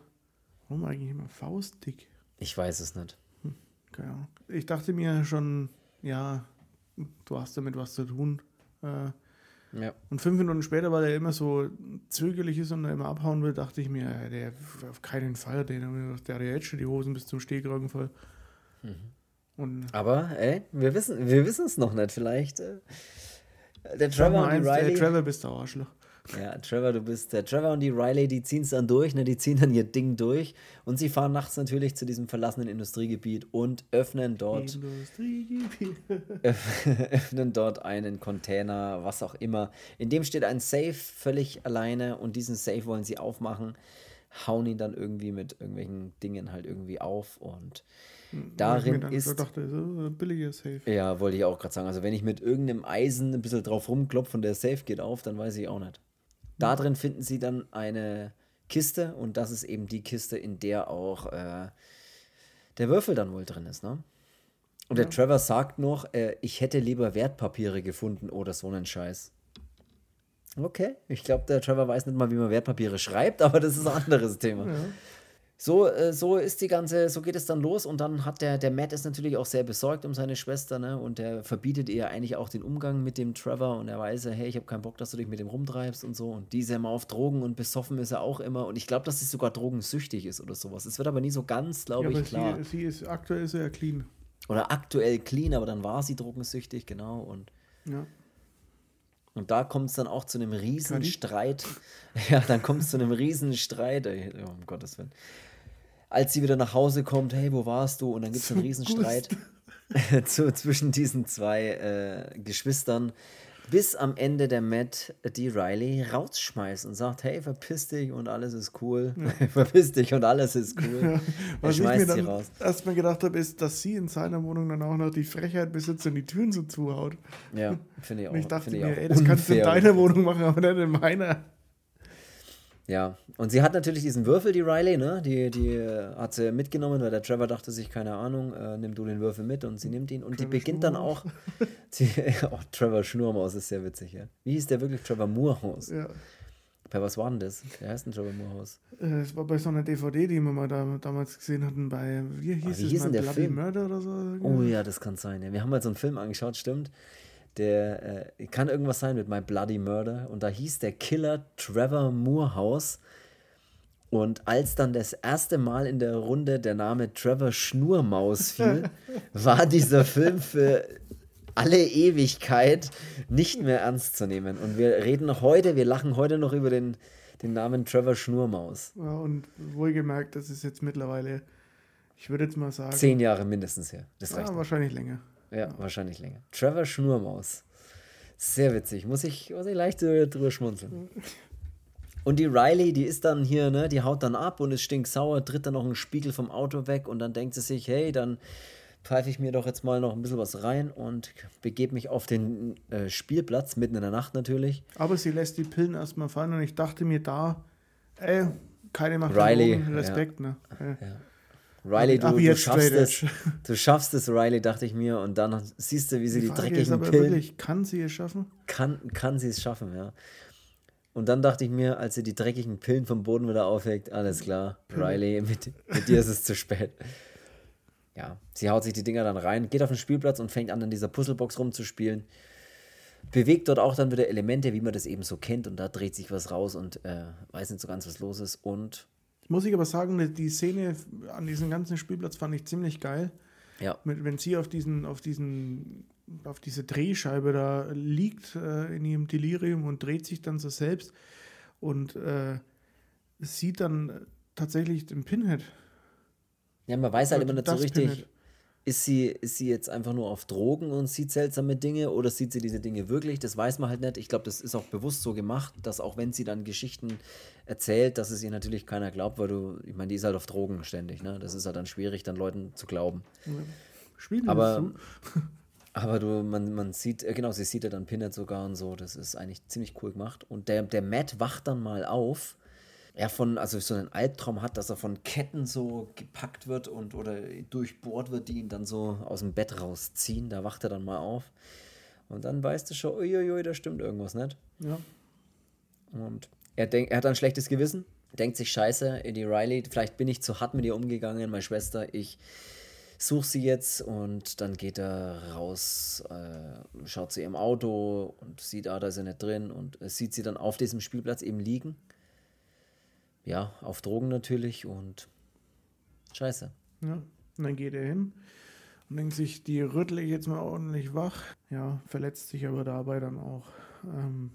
warum eigentlich immer faustdick? Ich weiß es nicht. Keine Ahnung. Ich dachte mir schon, ja, du hast damit was zu tun. Äh, Ja. Und fünf Minuten später, weil er immer so zögerlich ist und er immer abhauen will, dachte ich mir, der auf keinen Fall, den, der hat ja jetzt schon die Hosen bis zum Stehkragen voll. Und Aber, ey, wir wissen wir es noch nicht. Vielleicht. Äh, der Trevor und eins, der Riley. Trevor bist der Arschloch. Ja, Trevor, du bist der Trevor und die Riley, die ziehen es dann durch, ne? Die ziehen dann ihr Ding durch und sie fahren nachts natürlich zu diesem verlassenen Industriegebiet und öffnen dort, Industriegebiet. [LAUGHS] öffnen dort einen Container, was auch immer. In dem steht ein Safe völlig alleine und diesen Safe wollen sie aufmachen, hauen ihn dann irgendwie mit irgendwelchen Dingen halt irgendwie auf und ich mir darin dann ist dachte, so, billiger Safe. Ja, wollte ich auch gerade sagen. Also wenn ich mit irgendeinem Eisen ein bisschen drauf rumklopfe und der Safe geht auf, dann weiß ich auch nicht. Da drin finden sie dann eine Kiste und das ist eben die Kiste, in der auch äh, der Würfel dann wohl drin ist, ne? Und der Trevor sagt noch, äh, ich hätte lieber Wertpapiere gefunden oder so einen Scheiß. Okay, ich glaube, der Trevor weiß nicht mal, wie man Wertpapiere schreibt, [LAUGHS] aber das ist ein anderes Thema. So, äh, so ist die ganze, so geht es dann los und dann hat der, der Matt ist natürlich auch sehr besorgt um seine Schwester, ne? Und der verbietet ihr eigentlich auch den Umgang mit dem Trevor und er weiß, ja, hey, ich habe keinen Bock, dass du dich mit dem rumtreibst und so. Und die ist ja immer auf Drogen und besoffen ist er auch immer. Und ich glaube, dass sie sogar drogensüchtig ist oder sowas. Es wird aber nie so ganz, glaube Ja, ich, klar. sie, sie ist aktuell ist er ja clean. Oder aktuell clean, aber dann war sie drogensüchtig, genau. Und Ja. Und da kommt es dann auch zu einem Riesenstreit. [LAUGHS] Ja, dann kommt es zu einem Riesenstreit. ey, oh, um Gottes Willen. Als sie wieder nach Hause kommt, hey, wo warst du? Und dann gibt es einen [LAUGHS] Riesenstreit [LAUGHS] zu, zwischen diesen zwei äh, Geschwistern, bis am Ende der Matt die Riley rausschmeißt und sagt, hey, verpiss dich und alles ist cool. [LAUGHS] verpiss dich und alles ist cool. er Was ich mir dann raus. erstmal gedacht habe, ist, dass sie in seiner Wohnung dann auch noch die Frechheit besitzt und die Türen so zuhaut. Ja, finde ich auch. Und ich dachte mir, ich ey, das kannst du in deiner Wohnung machen, aber nicht in meiner. Ja, und sie hat natürlich diesen Würfel, die Riley, ne? Die, die äh, hat sie mitgenommen, weil der Trevor dachte sich, keine Ahnung, äh, nimm du den Würfel mit und sie nimmt ihn. Und Trevor die beginnt dann auch. [LAUGHS] Sie, [LAUGHS] oh, Trevor Schnurmaus ist sehr witzig, ja. Wie hieß der wirklich? Trevor Moorhaus. Ja. Bei was war denn das? Wer heißt denn Trevor Moorhaus? Äh, es war bei so einer DVD, die wir mal da, damals gesehen hatten, bei, wie hieß, oh, wie hieß es? der Bloody Film? Murder oder so? Oh ja, das kann sein. Ja. Wir haben mal so einen Film angeschaut, stimmt der äh, kann irgendwas sein mit My Bloody Murder. Und da hieß der Killer Trevor Moorhouse. Und als dann das erste Mal in der Runde der Name Trevor Schnurmaus fiel, [LAUGHS] war dieser Film für alle Ewigkeit nicht mehr ernst zu nehmen. Und wir reden noch heute, wir lachen heute noch über den, den Namen Trevor Schnurmaus. Ja, und wohlgemerkt, das ist jetzt mittlerweile, ich würde jetzt mal sagen. Zehn Jahre mindestens her. Das ja, wahrscheinlich länger. Ja, wahrscheinlich länger. Trevor Schnurmaus. Sehr witzig. Muss ich, muss ich leicht drüber schmunzeln. Und die Riley, die ist dann hier, ne, die haut dann ab und ist stinksauer, tritt dann noch einen Spiegel vom Auto weg und dann denkt sie sich, hey, dann pfeife ich mir doch jetzt mal noch ein bisschen was rein und begebe mich auf den äh, Spielplatz, mitten in der Nacht natürlich. Aber sie lässt die Pillen erstmal fallen und ich dachte mir da, ey, keine macht Riley, Respekt, ja. ne? Ja. Riley, du, du schaffst es. Du schaffst es, Riley, dachte ich mir. Und dann siehst du, wie sie die, die dreckigen ist aber Pillen. Wirklich, kann sie es schaffen? Kann, kann sie es schaffen, ja. Und dann dachte ich mir, als sie die dreckigen Pillen vom Boden wieder aufhegt, alles klar, Riley, mit, mit dir ist es zu spät. Ja, sie haut sich die Dinger dann rein, geht auf den Spielplatz und fängt an, in dieser Puzzlebox rumzuspielen. Bewegt dort auch dann wieder Elemente, wie man das eben so kennt. Und da dreht sich was raus und äh, weiß nicht so ganz, was los ist. Und muss ich aber sagen, die Szene an diesem ganzen Spielplatz fand ich ziemlich geil. Ja. Mit, wenn sie auf diesen, auf diesen, auf diese Drehscheibe da liegt äh, in ihrem Delirium und dreht sich dann so selbst und äh, sieht dann tatsächlich den Pinhead. Ja, man weiß halt immer nicht so richtig. Pinhead ist sie, ist sie jetzt einfach nur auf Drogen und sieht seltsame Dinge oder sieht sie diese Dinge wirklich? Das weiß man halt nicht. Ich glaube, das ist auch bewusst so gemacht, dass auch wenn sie dann Geschichten erzählt, dass es ihr natürlich keiner glaubt, weil du, ich meine, die ist halt auf Drogen ständig, ne? Das ist halt dann schwierig, dann Leuten zu glauben. Ja. aber, [LAUGHS] aber du, man, man sieht, äh, genau, sie sieht ja dann Pinhead sogar und so, das ist eigentlich ziemlich cool gemacht. Und der, der Matt wacht dann mal auf er von, also so einen Albtraum hat, dass er von Ketten so gepackt wird und oder durchbohrt wird, die ihn dann so aus dem Bett rausziehen. Da wacht er dann mal auf. Und dann weißt du schon, uiuiui, da stimmt irgendwas nicht. Ja. Und er, denk, er hat ein schlechtes Gewissen, denkt sich, scheiße, Eddie Riley, vielleicht bin ich zu hart mit ihr umgegangen, meine Schwester, ich suche sie jetzt und dann geht er raus, äh, schaut zu ihrem Auto und sieht, ah, da ist sie nicht drin und sieht sie dann auf diesem Spielplatz eben liegen ja, auf Drogen natürlich und scheiße. Ja, und dann geht er hin und denkt sich, die rüttle ich jetzt mal ordentlich wach. Ja, verletzt sich aber dabei dann auch ähm,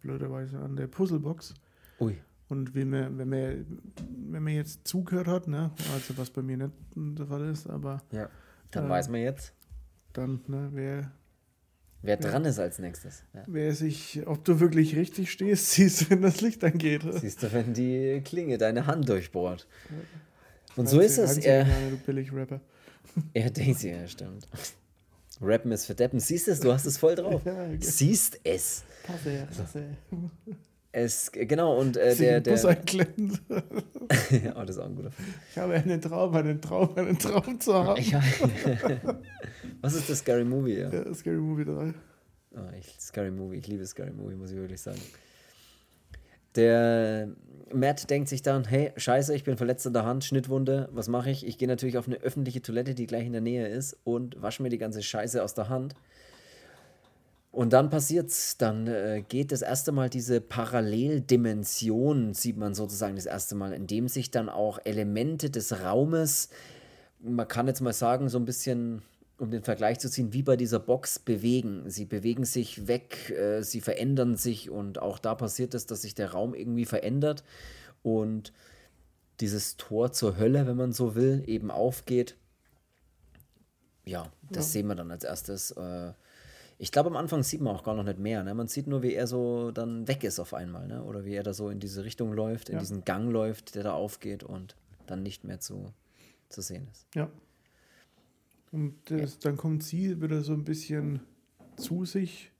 blöderweise an der Puzzlebox. Ui. Und wenn man, wenn man, wenn man jetzt zugehört hat, ne, also was bei mir nicht der Fall ist, aber. Ja, dann äh, weiß man jetzt. Dann, ne, wer Wer dran ist als nächstes. Ja. Wer sich, ob du wirklich richtig stehst, [LAUGHS] siehst du, wenn das Licht angeht. Siehst du, wenn die Klinge deine Hand durchbohrt. Und so ist es. Er, du billig Rapper. [LAUGHS] Er denkt sich, ja, stimmt. Rappen ist verdeppen. Siehst es, du hast es voll drauf. [LAUGHS] Ja, okay. Siehst es. Passe, passe. Es, genau, und äh, der. der Bus einklemmen. oh, [LAUGHS] das ist auch ein guter Film. Ich habe einen Traum, einen Traum, einen Traum zu haben. Ja. [LAUGHS] Was ist das Scary Movie? Ja, ja Scary Movie 3. Oh, ich, Scary Movie, ich liebe Scary Movie, muss ich wirklich sagen. Der Matt denkt sich dann, hey, scheiße, ich bin verletzt an der Hand, Schnittwunde, was mache ich? Ich gehe natürlich auf eine öffentliche Toilette, die gleich in der Nähe ist und wasche mir die ganze Scheiße aus der Hand. Und dann passiert's, dann äh, geht das erste Mal diese Paralleldimension, sieht man sozusagen das erste Mal, in dem sich dann auch Elemente des Raumes, man kann jetzt mal sagen, so ein bisschen, um den Vergleich zu ziehen, wie bei dieser Box bewegen. Sie bewegen sich weg, äh, sie verändern sich und auch da passiert es, dass sich der Raum irgendwie verändert und dieses Tor zur Hölle, wenn man so will, eben aufgeht. Ja, das ja. sehen wir dann als erstes. Äh, ich glaube, am Anfang sieht man auch gar noch nicht mehr. Ne? Man sieht nur, wie er so dann weg ist auf einmal. Ne? Oder wie er da so in diese Richtung läuft, in ja. diesen Gang läuft, der da aufgeht und dann nicht mehr zu, zu sehen ist. Ja. Und das, ja. dann kommt sie wieder so ein bisschen zu sich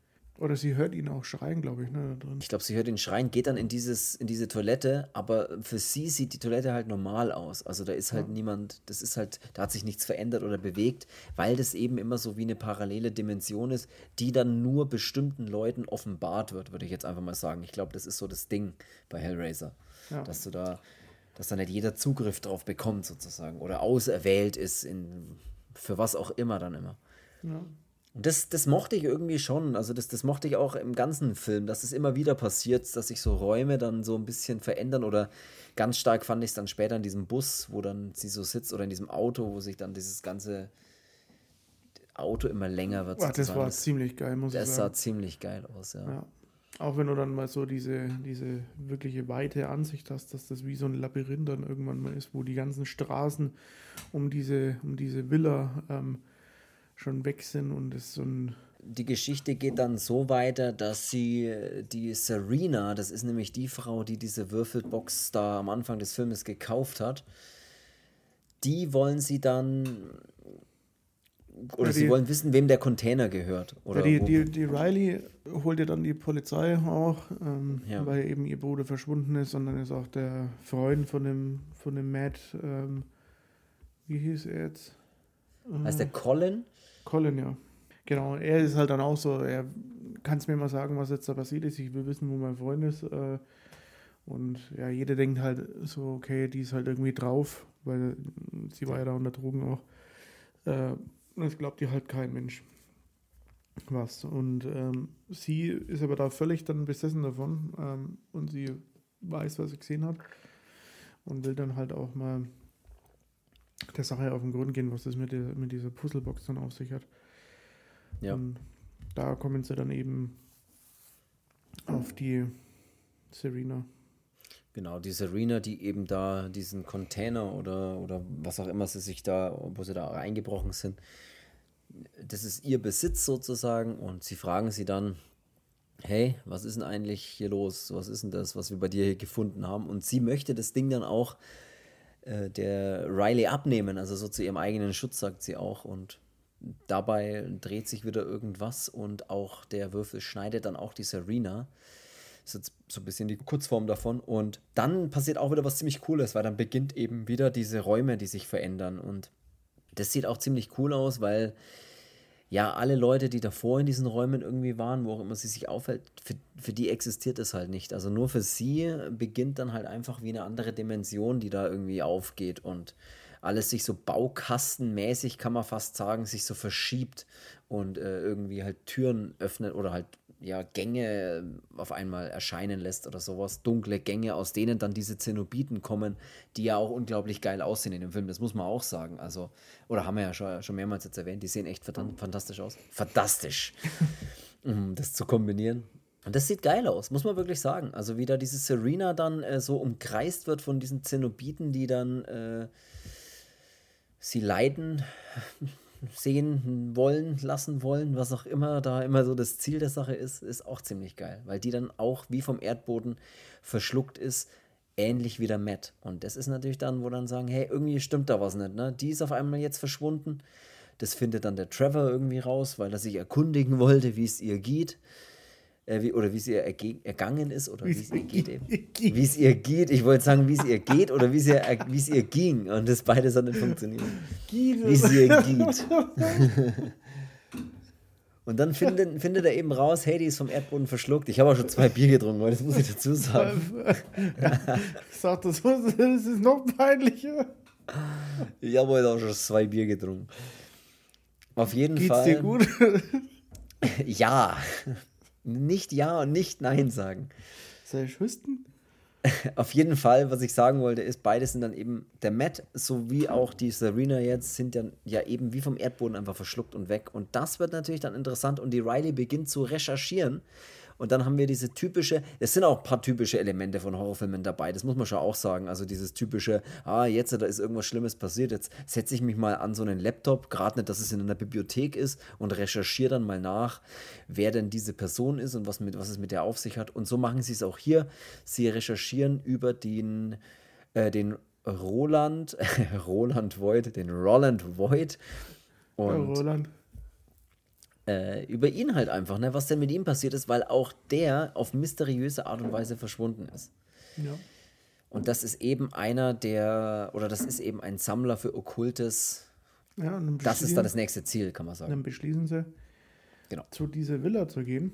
Oder sie hört ihn auch schreien, glaube ich, ne. Ich glaube, sie hört ihn schreien, geht dann in, dieses, in diese Toilette, aber für sie sieht die Toilette halt normal aus. Also da ist halt ja. niemand, das ist halt, da hat sich nichts verändert oder bewegt, weil das eben immer so wie eine parallele Dimension ist, die dann nur bestimmten Leuten offenbart wird, würde ich jetzt einfach mal sagen. Ich glaube, das ist so das Ding bei Hellraiser. Ja. Dass du da, dass da nicht jeder Zugriff drauf bekommt, sozusagen. Oder auserwählt ist in für was auch immer dann immer. Ja. Das, das mochte ich irgendwie schon. Also das, das mochte ich auch im ganzen Film, dass es immer wieder passiert, dass sich so Räume dann so ein bisschen verändern. Oder ganz stark fand ich es dann später in diesem Bus, wo dann sie so sitzt, oder in diesem Auto, wo sich dann dieses ganze Auto immer länger wird. Ach, das war ziemlich geil, muss ich sagen. Das sah ziemlich geil aus, ja. ja. Auch wenn du dann mal so diese, diese wirkliche weite Ansicht hast, dass das wie so ein Labyrinth dann irgendwann mal ist, wo die ganzen Straßen um diese, um diese Villa ähm, schon weg sind und es so ein. Die Geschichte geht dann so weiter, dass sie die Serena, das ist nämlich die Frau, die diese Würfelbox da am Anfang des Filmes gekauft hat, die wollen sie dann oder ja, die, sie wollen wissen, wem der Container gehört. Oder ja, die, die, die Riley holt ja dann die Polizei auch, ähm, ja. weil eben ihr Bruder verschwunden ist und dann ist auch der Freund von dem, von dem Matt, ähm, wie hieß er jetzt? heißt der Colin? Colin, ja. Genau, er ist halt dann auch so, er kann es mir mal sagen, was jetzt da passiert ist. Ich will wissen, wo mein Freund ist. Äh, und ja, jeder denkt halt so, okay, die ist halt irgendwie drauf, weil sie war ja da unter Drogen auch. Äh, das glaubt ihr halt kein Mensch. Was. Und ähm, sie ist aber da völlig dann besessen davon ähm, und sie weiß, was sie gesehen hat und will dann halt auch mal der Sache auf den Grund gehen, was das mit, der, mit dieser Puzzlebox dann auf sich hat. Ja. Und da kommen sie dann eben auf die Serena. Genau, die Serena, die eben da diesen Container oder, oder was auch immer sie sich da, wo sie da eingebrochen sind, das ist ihr Besitz sozusagen und sie fragen sie dann, hey, was ist denn eigentlich hier los? Was ist denn das, was wir bei dir hier gefunden haben? Und sie möchte das Ding dann auch äh, der Riley abnehmen, also so zu ihrem eigenen Schutz, sagt sie auch. Und dabei dreht sich wieder irgendwas und auch der Würfel schneidet dann auch die Serena. Das ist jetzt so ein bisschen die Kurzform davon. Und dann passiert auch wieder was ziemlich Cooles, weil dann beginnt eben wieder diese Räume, die sich verändern. Und das sieht auch ziemlich cool aus, weil ja, alle Leute, die davor in diesen Räumen irgendwie waren, wo auch immer sie sich aufhält, für, für die existiert es halt nicht. Also nur für sie beginnt dann halt einfach wie eine andere Dimension, die da irgendwie aufgeht und alles sich so baukastenmäßig, kann man fast sagen, sich so verschiebt und äh, irgendwie halt Türen öffnet oder halt ja, Gänge auf einmal erscheinen lässt oder sowas. Dunkle Gänge, aus denen dann diese Zenobiten kommen, die ja auch unglaublich geil aussehen in dem Film. Das muss man auch sagen. Also, oder haben wir ja schon, schon mehrmals jetzt erwähnt, die sehen echt fantastisch aus. Fantastisch. [LAUGHS] um das zu kombinieren. Und das sieht geil aus, muss man wirklich sagen. Also, wie da diese Serena dann äh, so umkreist wird von diesen Zenobiten, die dann äh, sie leiden sehen wollen, lassen wollen, was auch immer da immer so das Ziel der Sache ist, ist auch ziemlich geil, weil die dann auch wie vom Erdboden verschluckt ist, ähnlich wie der Matt. Und das ist natürlich dann, wo dann sagen, hey, irgendwie stimmt da was nicht, ne? Die ist auf einmal jetzt verschwunden. Das findet dann der Trevor irgendwie raus, weil er sich erkundigen [LAUGHS] wollte, wie es ihr geht äh, wie, oder wie es ihr ergangen ist oder wie es ihr geht eben. [LAUGHS] Wie es ihr geht. Ich wollte sagen, wie es ihr geht oder wie es ihr, wie es ihr ging. Und das beides hat nicht funktioniert. Wie es ihr geht. [LAUGHS] Und dann findet, findet er eben raus, hey, die ist vom Erdboden verschluckt. Ich habe auch schon zwei Bier getrunken, das muss ich dazu sagen. ich [LAUGHS] sag, das, das ist noch peinlicher. Ich habe heute auch schon zwei Bier getrunken. Auf jeden Geht's Fall. Geht's dir gut? ja. Nicht Ja und nicht Nein sagen. Soll ich husten? [LAUGHS] Auf jeden Fall, was ich sagen wollte, ist, beide sind dann eben, der Matt sowie auch die Serena jetzt sind dann ja eben wie vom Erdboden einfach verschluckt und weg. Und das wird natürlich dann interessant und die Riley beginnt zu recherchieren und dann haben wir diese typische, es sind auch ein paar typische Elemente von Horrorfilmen dabei, das muss man schon auch sagen. Also dieses typische, ah, jetzt da ist irgendwas Schlimmes passiert, jetzt setze ich mich mal an so einen Laptop, gerade nicht, dass es in einer Bibliothek ist und recherchiere dann mal nach, wer denn diese Person ist und was, mit, was es mit der auf sich hat. Und so machen sie es auch hier. Sie recherchieren über den, äh, den Roland, [LAUGHS] Roland Void, den Roland Void. Und Roland äh, über ihn halt einfach, ne, was denn mit ihm passiert ist, weil auch der auf mysteriöse Art und Weise verschwunden ist. Ja. Und das ist eben einer der, oder das ist eben ein Sammler für Okkultes. Ja, Das ist dann das nächste Ziel, kann man sagen. Dann beschließen sie, Genau. zu dieser Villa zu gehen.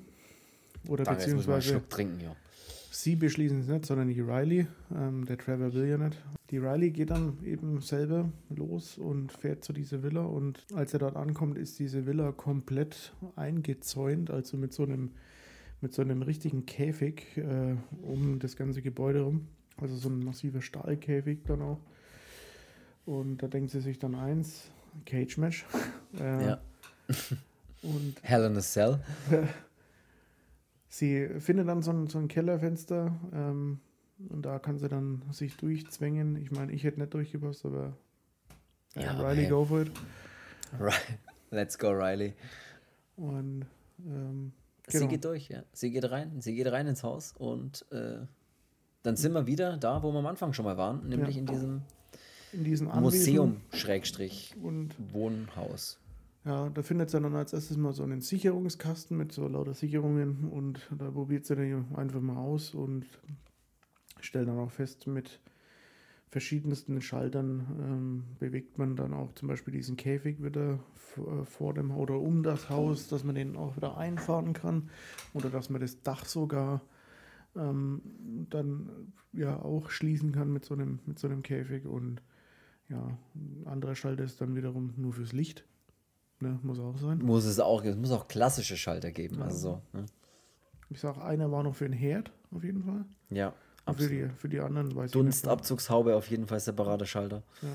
Oder Danke, beziehungsweise Schluck trinken, ja. sie beschließen es nicht, sondern die Riley. Ähm, der Trevor will ja nicht. Die Riley geht dann eben selber los und fährt zu dieser Villa. Und als er dort ankommt, ist diese Villa komplett eingezäunt, also mit so einem, mit so einem richtigen Käfig äh, um das ganze Gebäude rum. Also so ein massiver Stahlkäfig dann auch. Und da denkt sie sich dann eins, Cage Match. [LAUGHS] Äh, Ja. Und [LAUGHS] Hell in a Cell. [LAUGHS] Sie findet dann so ein, so ein Kellerfenster ähm, und da kann sie dann sich durchzwängen. Ich meine, ich hätte nicht durchgepasst, aber Ja, Riley, hey. go for it. Right. [LAUGHS] Let's go, Riley. Und ähm, Sie genau. geht durch, ja. Sie geht rein, sie geht rein ins Haus und äh, dann sind wir wieder da, wo wir am Anfang schon mal waren, nämlich Ja. in diesem in diesem Museum, Schrägstrich, Und Wohnhaus. ja, da findet sie dann als erstes mal so einen Sicherungskasten mit so lauter Sicherungen und da probiert sie dann einfach mal aus und stellt dann auch fest, mit verschiedensten Schaltern ähm, bewegt man dann auch zum Beispiel diesen Käfig wieder äh, vor dem oder um das Haus, dass man den auch wieder einfahren kann oder dass man das Dach sogar ähm, dann ja auch schließen kann mit so einem mit so einem Käfig und ja, ein anderer Schalter ist dann wiederum nur fürs Licht. Ne, muss auch sein. Muss es auch, es muss auch klassische Schalter geben, also so. Ne? Ich sag, einer war noch für den Herd, auf jeden Fall. Ja, Und für absolut. die, für die anderen weiß. Dunstabzugshaube auf jeden Fall separate Schalter. Ja.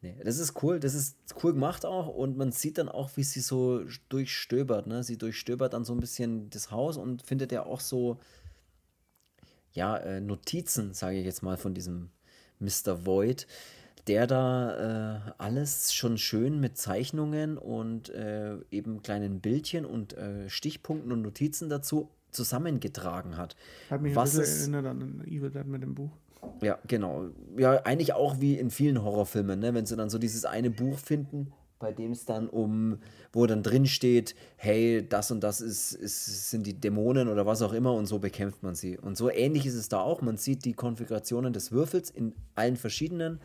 Nee, das ist cool, das ist cool gemacht auch und man sieht dann auch, wie sie so durchstöbert, ne? Sie durchstöbert dann so ein bisschen das Haus und findet ja auch so, ja, äh, Notizen, sage ich jetzt mal, von diesem Mr. Void, der da äh, alles schon schön mit Zeichnungen und äh, eben kleinen Bildchen und äh, Stichpunkten und Notizen dazu zusammengetragen hat. Hat mich Was ein bisschen erinnert an Evil Dead mit dem Buch. Ja, genau. Ja, eigentlich auch wie in vielen Horrorfilmen, ne? wenn sie dann so dieses eine Buch finden, bei dem es dann um, wo dann drin steht, hey, das und das ist, ist, sind die Dämonen oder was auch immer und so bekämpft man sie. Und so ähnlich ist es da auch. Man sieht die Konfigurationen des Würfels in allen verschiedenen,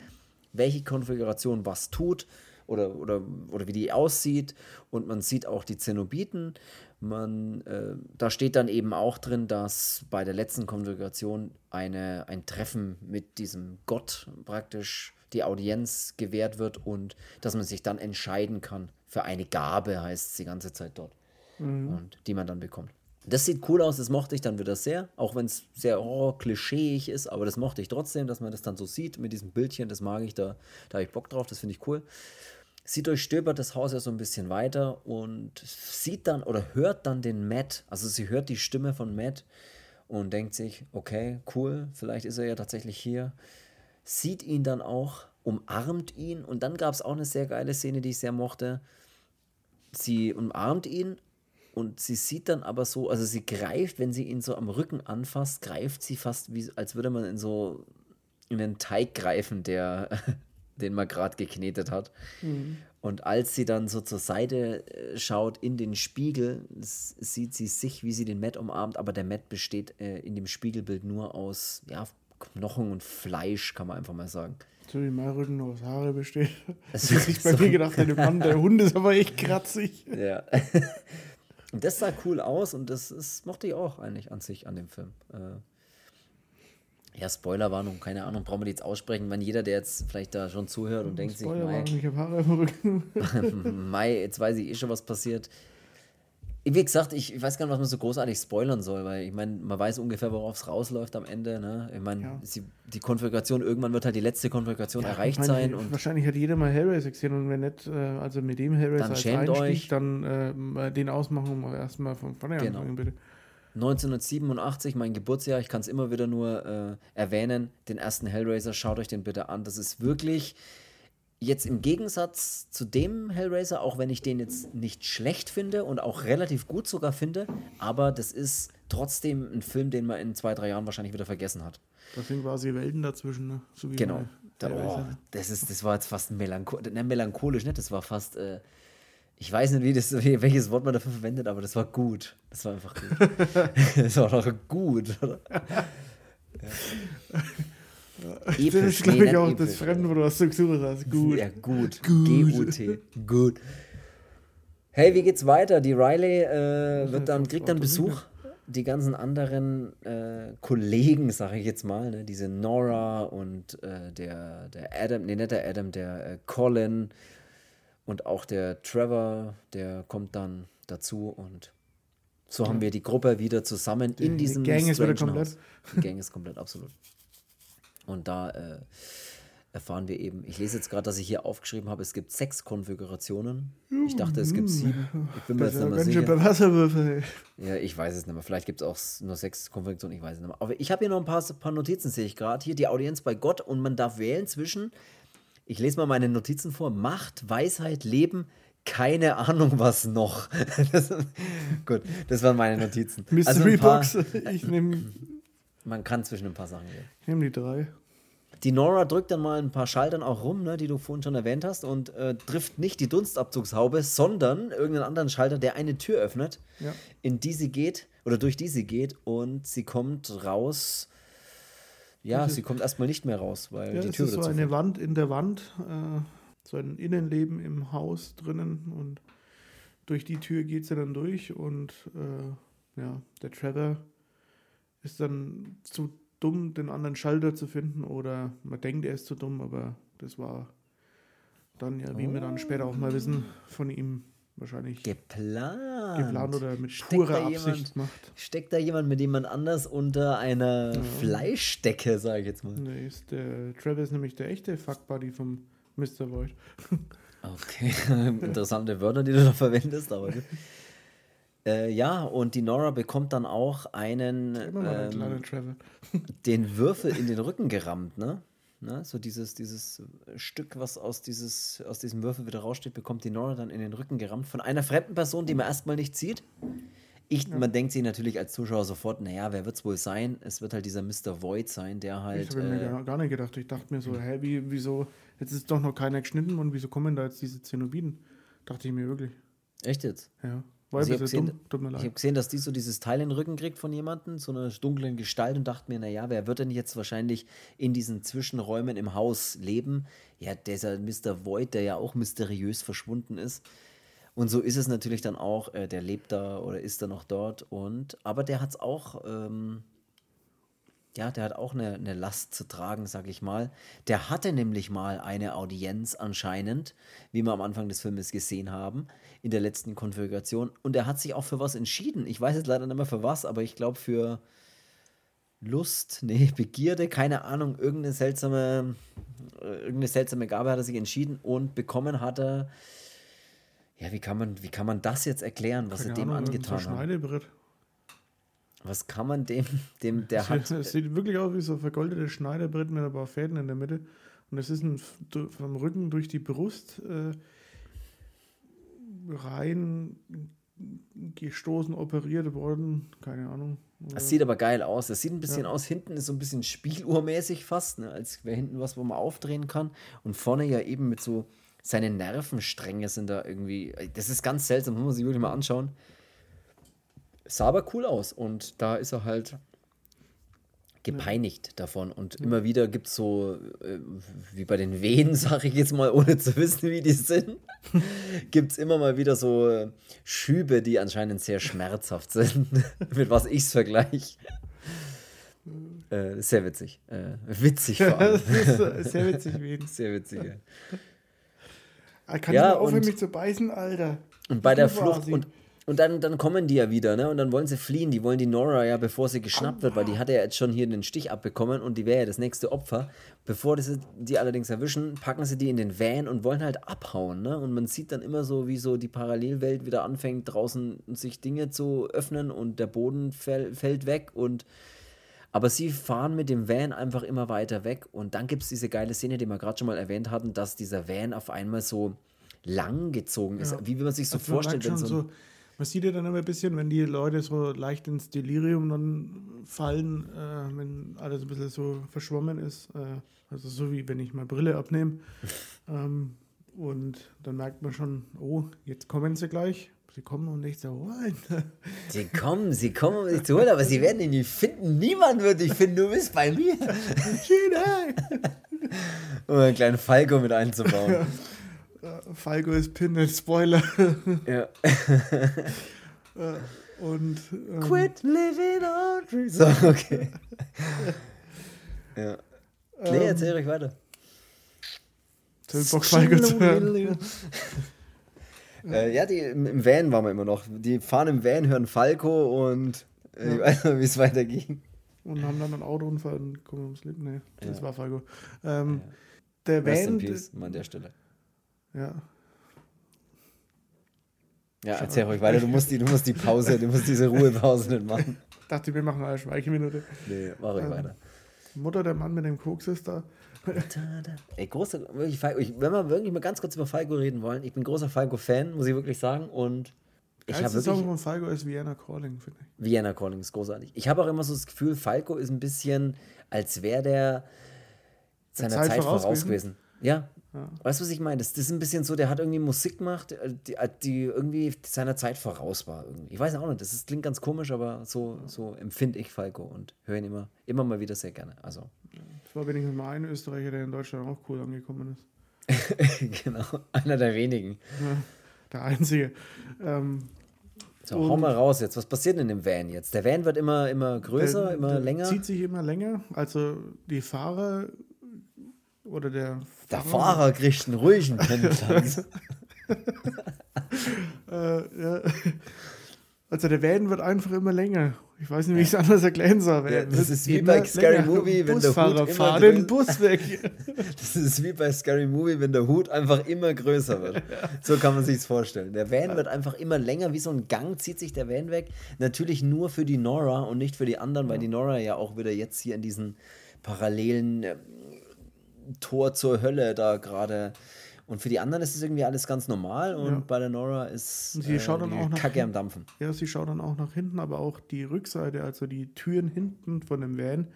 welche Konfiguration was tut oder, oder, oder wie die aussieht. Und man sieht auch die Zenobiten. Man, äh, da steht dann eben auch drin, dass bei der letzten Konfiguration eine, ein Treffen mit diesem Gott praktisch die Audienz gewährt wird und dass man sich dann entscheiden kann für eine Gabe, heißt es die ganze Zeit dort. Und die man dann bekommt. Das sieht cool aus, das mochte ich dann wieder sehr, auch wenn es sehr horror-klischeeig ist, aber das mochte ich trotzdem, dass man das dann so sieht mit diesem Bildchen, das mag ich, da, da habe ich Bock drauf, das finde ich cool. Sie durchstöbert das Haus ja so ein bisschen weiter und sieht dann oder hört dann den Matt, also sie hört die Stimme von Matt und denkt sich, okay, cool, vielleicht ist er ja tatsächlich hier. Sieht ihn dann auch, umarmt ihn und dann gab es auch eine sehr geile Szene, die ich sehr mochte. Sie umarmt ihn und sie sieht dann aber so, also sie greift, wenn sie ihn so am Rücken anfasst, greift sie fast wie, als würde man in so in den Teig greifen, der, [LAUGHS] den man gerade geknetet hat. Und als sie dann so zur Seite äh, schaut in den Spiegel, sieht sie sich, wie sie den Matt umarmt, aber der Matt besteht äh, in dem Spiegelbild nur aus ja, Knochen und Fleisch, kann man einfach mal sagen. So wie mein Rücken nur aus Haare besteht. [LAUGHS] Es Dass ich bei so- mir gedacht hätte, Mann, der Hund ist aber echt kratzig. Ja. [LAUGHS] und das sah cool aus und das, das mochte ich auch eigentlich an sich an dem Film. Äh, ja, Spoilerwarnung, keine Ahnung, brauchen wir die jetzt aussprechen, wenn jeder, der jetzt vielleicht da schon zuhört und denkt sich, Mai, ich habe Haare im Rücken. [LAUGHS] Mai, jetzt weiß ich eh schon, was passiert. Wie gesagt, ich, ich weiß gar nicht, was man so großartig spoilern soll, weil ich meine, man weiß ungefähr, worauf es rausläuft am Ende. Ne? Ich meine, Ja. die Konfiguration, irgendwann wird halt die letzte Konfiguration erreicht Ich meine, sein und wahrscheinlich hat jeder mal Hellraiser gesehen und wenn nicht, äh, also mit dem Hellraiser Dann als schämt Einstieg, euch. dann äh, den ausmachen und mal erstmal von vorne Genau. anfangen, bitte. 1987, mein Geburtsjahr, ich kann es immer wieder nur äh, erwähnen, den ersten Hellraiser, schaut euch den bitte an. Das ist wirklich jetzt im Gegensatz zu dem Hellraiser, auch wenn ich den jetzt nicht schlecht finde und auch relativ gut sogar finde, aber das ist trotzdem ein Film, den man in zwei, drei Jahren wahrscheinlich wieder vergessen hat. Das sind quasi Welten dazwischen, ne? So Genau. Da, oh, das, ist, das war jetzt fast melancho ne, melancholisch, ne? Das war fast, äh, Ich weiß nicht, wie das, welches Wort man dafür verwendet, aber das war gut. Das war einfach gut. [LAUGHS] das war doch gut, oder? Ja. Episch, das ist, glaube ich, auch episch. das Fremdwort, was du gesucht hast. Gut. Ja, gut. G-U-T. Gut. Hey, wie geht's weiter? Die Riley äh, wird dann, kriegt dann Besuch. Die ganzen anderen äh, Kollegen, sage ich jetzt mal, ne? diese Nora und äh, der, der Adam, nee, nicht der Adam, der äh, Colin und auch der Trevor, der kommt dann dazu und so haben wir die Gruppe wieder zusammen in diesem die Gang ist wieder komplett. Die Gang ist komplett, absolut. Und da äh, erfahren wir eben, ich lese jetzt gerade, dass ich hier aufgeschrieben habe, es gibt sechs Konfigurationen. Ich dachte, es gibt sieben. Ich bin mir jetzt nicht mehr sicher. Wasserwürfel. Ja, ich weiß es nicht mehr. Vielleicht gibt es auch nur sechs Konfigurationen, ich weiß es nicht mehr. Aber ich habe hier noch ein paar, paar Notizen, sehe ich gerade. Hier die Audienz bei Gott und man darf wählen zwischen, ich lese mal meine Notizen vor, Macht, Weisheit, Leben, keine Ahnung was noch. [LAUGHS] Das, gut, das waren meine Notizen. Mystery also Box, ich nehme... [LAUGHS] Man kann zwischen ein paar Sachen wählen. Ich nehme die drei. Die Nora drückt dann mal ein paar Schaltern auch rum, ne, die du vorhin schon erwähnt hast, und äh, trifft nicht die Dunstabzugshaube, sondern irgendeinen anderen Schalter, der eine Tür öffnet, ja. in die sie geht oder durch die sie geht und sie kommt raus. Ja, sie kommt erstmal nicht mehr raus, weil ja, die Tür ist so eine Wand in der Wand, äh, so ein Innenleben im Haus drinnen und durch die Tür geht sie dann durch und äh, ja, der Trevor ist dann zu dumm, den anderen Schalter zu finden oder man denkt, er ist zu dumm, aber das war dann ja, wie oh. wir dann später auch mal wissen, von ihm wahrscheinlich geplant, geplant oder mit steckt purer Absicht jemand, macht. Steckt da jemand mit jemand anders unter einer ja. Fleischdecke, sage ich jetzt mal? Nee, ist der Travis nämlich der echte Fuckbuddy vom Mr. Void. [LAUGHS] okay, [LAUGHS] interessante Wörter, die du da verwendest, aber Äh, ja, und die Nora bekommt dann auch einen ähm, den Würfel in den Rücken gerammt, ne? Ne? So dieses, dieses Stück, was aus, dieses, aus diesem Würfel wieder raussteht, bekommt die Nora dann in den Rücken gerammt von einer fremden Person, die man erstmal nicht sieht. Ich, ja. Man denkt sich natürlich als Zuschauer sofort, naja, wer wird es wohl sein? Es wird halt dieser Mr. Void sein, der halt. Ich habe äh, mir gar nicht gedacht. Ich dachte mir so, hä, wie, wieso, jetzt ist doch noch keiner geschnitten und wieso kommen da jetzt diese Zenobiden? Dachte ich mir wirklich. Echt jetzt? Ja. Also ich habe gesehen, hab gesehen, dass die so dieses Teil in den Rücken kriegt von jemandem, so einer dunklen Gestalt und dachte mir, naja, wer wird denn jetzt wahrscheinlich in diesen Zwischenräumen im Haus leben? Ja, dieser Mr. Void, der ja auch mysteriös verschwunden ist. Und so ist es natürlich dann auch, äh, der lebt da oder ist da noch dort und, aber der hat es auch ähm, ja, der hat auch eine, eine Last zu tragen, sag ich mal. Der hatte nämlich mal eine Audienz anscheinend, wie wir am Anfang des Filmes gesehen haben, in der letzten Konfiguration. Und er hat sich auch für was entschieden. Ich weiß jetzt leider nicht mehr für was, aber ich glaube für Lust, [LAUGHS] nee, Begierde, keine Ahnung, irgendeine seltsame, irgendeine seltsame Gabe hat er sich entschieden und bekommen hat er. Ja, wie kann man, wie kann man das jetzt erklären, was keine er dem Ahnung, angetan hat? Was kann man dem, [LAUGHS] dem der hat. Es sieht wirklich aus wie so ein vergoldetes Schneiderbrett mit ein paar Fäden in der Mitte. Und es ist ein, vom Rücken durch die Brust äh, rein gestoßen, operiert worden. Keine Ahnung. Das sieht aber geil aus. Das sieht ein bisschen ja. aus. Hinten ist so ein bisschen spieluhrmäßig fast, ne? als wäre hinten was, wo man aufdrehen kann. Und vorne ja eben mit so. Seine Nervenstränge sind da irgendwie. Das ist ganz seltsam, muss man sich wirklich mal anschauen sah aber cool aus und da ist er halt gepeinigt ja. davon. Und ja. immer wieder gibt es so, äh, wie bei den Wehen, [LAUGHS] sage ich jetzt mal, ohne zu wissen, wie die sind, [LAUGHS] gibt es immer mal wieder so äh, Schübe, die anscheinend sehr schmerzhaft sind, [LAUGHS] mit was ich es vergleiche. Äh, sehr witzig. Äh, witzig vor allem. sehr witzig, Wehen. Sehr witzig, ja. Ah, kann ja, ich mal aufhören, mich zu beißen, Alter? Und bei der Flucht, und, und dann, dann kommen die ja wieder, ne? Und dann wollen sie fliehen. Die wollen die Nora ja, bevor sie geschnappt wird, weil die hat ja jetzt schon hier den Stich abbekommen und die wäre ja das nächste Opfer. Bevor sie die allerdings erwischen, packen sie die in den Van und wollen halt abhauen, ne? Und man sieht dann immer so, wie so die Parallelwelt wieder anfängt, draußen sich Dinge zu öffnen und der Boden fäll, fällt weg und. Aber sie fahren mit dem Van einfach immer weiter weg. Und dann gibt es diese geile Szene, die wir gerade schon mal erwähnt hatten, dass dieser Van auf einmal so lang gezogen ist. Ja. Wie, man sich so also vorstellt, wenn so. so man sieht ja dann immer ein bisschen, wenn die Leute so leicht ins Delirium dann fallen, äh, wenn alles ein bisschen so verschwommen ist. Äh, also so wie wenn ich mal Brille abnehme. [LAUGHS] ähm, Und dann merkt man schon, oh, jetzt kommen sie gleich. Sie kommen und nicht so, oh, [LAUGHS] Sie kommen, sie kommen, um dich zu holen, aber sie werden ihn nicht finden. Niemand wird dich finden, du bist bei mir. [LAUGHS] um einen kleinen Falco mit einzubauen. Falco ist Pinned, Spoiler. Ja. [LAUGHS] Äh, und ähm, Quit living on dreams. So, [LAUGHS] okay. [LAUGHS] ja. Nee, Ähm, erzähl euch weiter. so Bock Falco zu hören. Äh, ja, die, im, Van waren wir immer noch. Die fahren im Van, hören Falco und äh, ich Ja. weiß noch, wie es weiterging. Und haben dann einen Autounfall und kommen ums Leben. Nee, das Ja. war Falco. Ähm, Der Rest in Van, Peace, mal an der Stelle. Ja, Ja, erzähl ruhig weiter. Du musst, die, du musst die Pause, du musst diese Ruhepause nicht machen. dachte, wir machen eine Schweigeminute. Nee, mach ruhig Ähm, weiter. Mutter, der Mann mit dem Koks ist da. Ey, großer, wirklich. Ich, wenn wir wirklich mal ganz kurz über Falco reden wollen, ich bin großer Falco-Fan, muss ich wirklich sagen. Und ich habe Geilste Song wirklich. von Falco ist Vienna Calling, finde ich. Vienna Calling ist großartig. Ich habe auch immer so das Gefühl, Falco ist ein bisschen, als wäre der seiner Zeit Zeit, voraus voraus gewesen. gewesen. Ja. Ja. Weißt du, was ich meine? Das, das ist ein bisschen so, der hat irgendwie Musik gemacht, äh, die, die irgendwie seiner Zeit voraus war. Irgendwie. Ich weiß auch nicht, das ist, klingt ganz komisch, aber so, so empfinde ich Falco und höre ihn immer, immer mal wieder sehr gerne. Also, Das war wenigstens mal ein Österreicher, der in Deutschland auch cool angekommen ist. [LAUGHS] genau, einer der wenigen. Ja, der einzige. Ähm, So, hau mal raus jetzt. Was passiert denn im Van jetzt? Der Van wird immer, immer größer, der, immer der länger. Zieht sich immer länger. Also die Fahrer oder der Der Fahrer kriegt einen ruhigen Pennplatz. [LAUGHS] Äh, ja. Also der Van wird einfach immer länger. Ich weiß nicht, wie ich es anders erklären soll. Ja, das ist wie immer bei Scary länger. Movie, wenn der Hut Busfahrer, immer fahr drin- den Bus weg. [LAUGHS] Das ist wie bei Scary Movie, wenn der Hut einfach immer größer wird. [LAUGHS] So kann man sich's vorstellen. Der Van wird einfach immer länger, wie so ein Gang zieht sich der Van weg. Natürlich nur für die Nora und nicht für die anderen, weil die Nora ja auch wieder jetzt hier in diesen parallelen ähm, Tor zur Hölle da gerade. Und für die anderen ist es irgendwie alles ganz normal und Ja. bei der Nora ist Und sie schaut dann auch nach Kacke am hinten. Dampfen. Ja, sie schaut dann auch nach hinten, aber auch die Rückseite, also die Türen hinten von dem Van,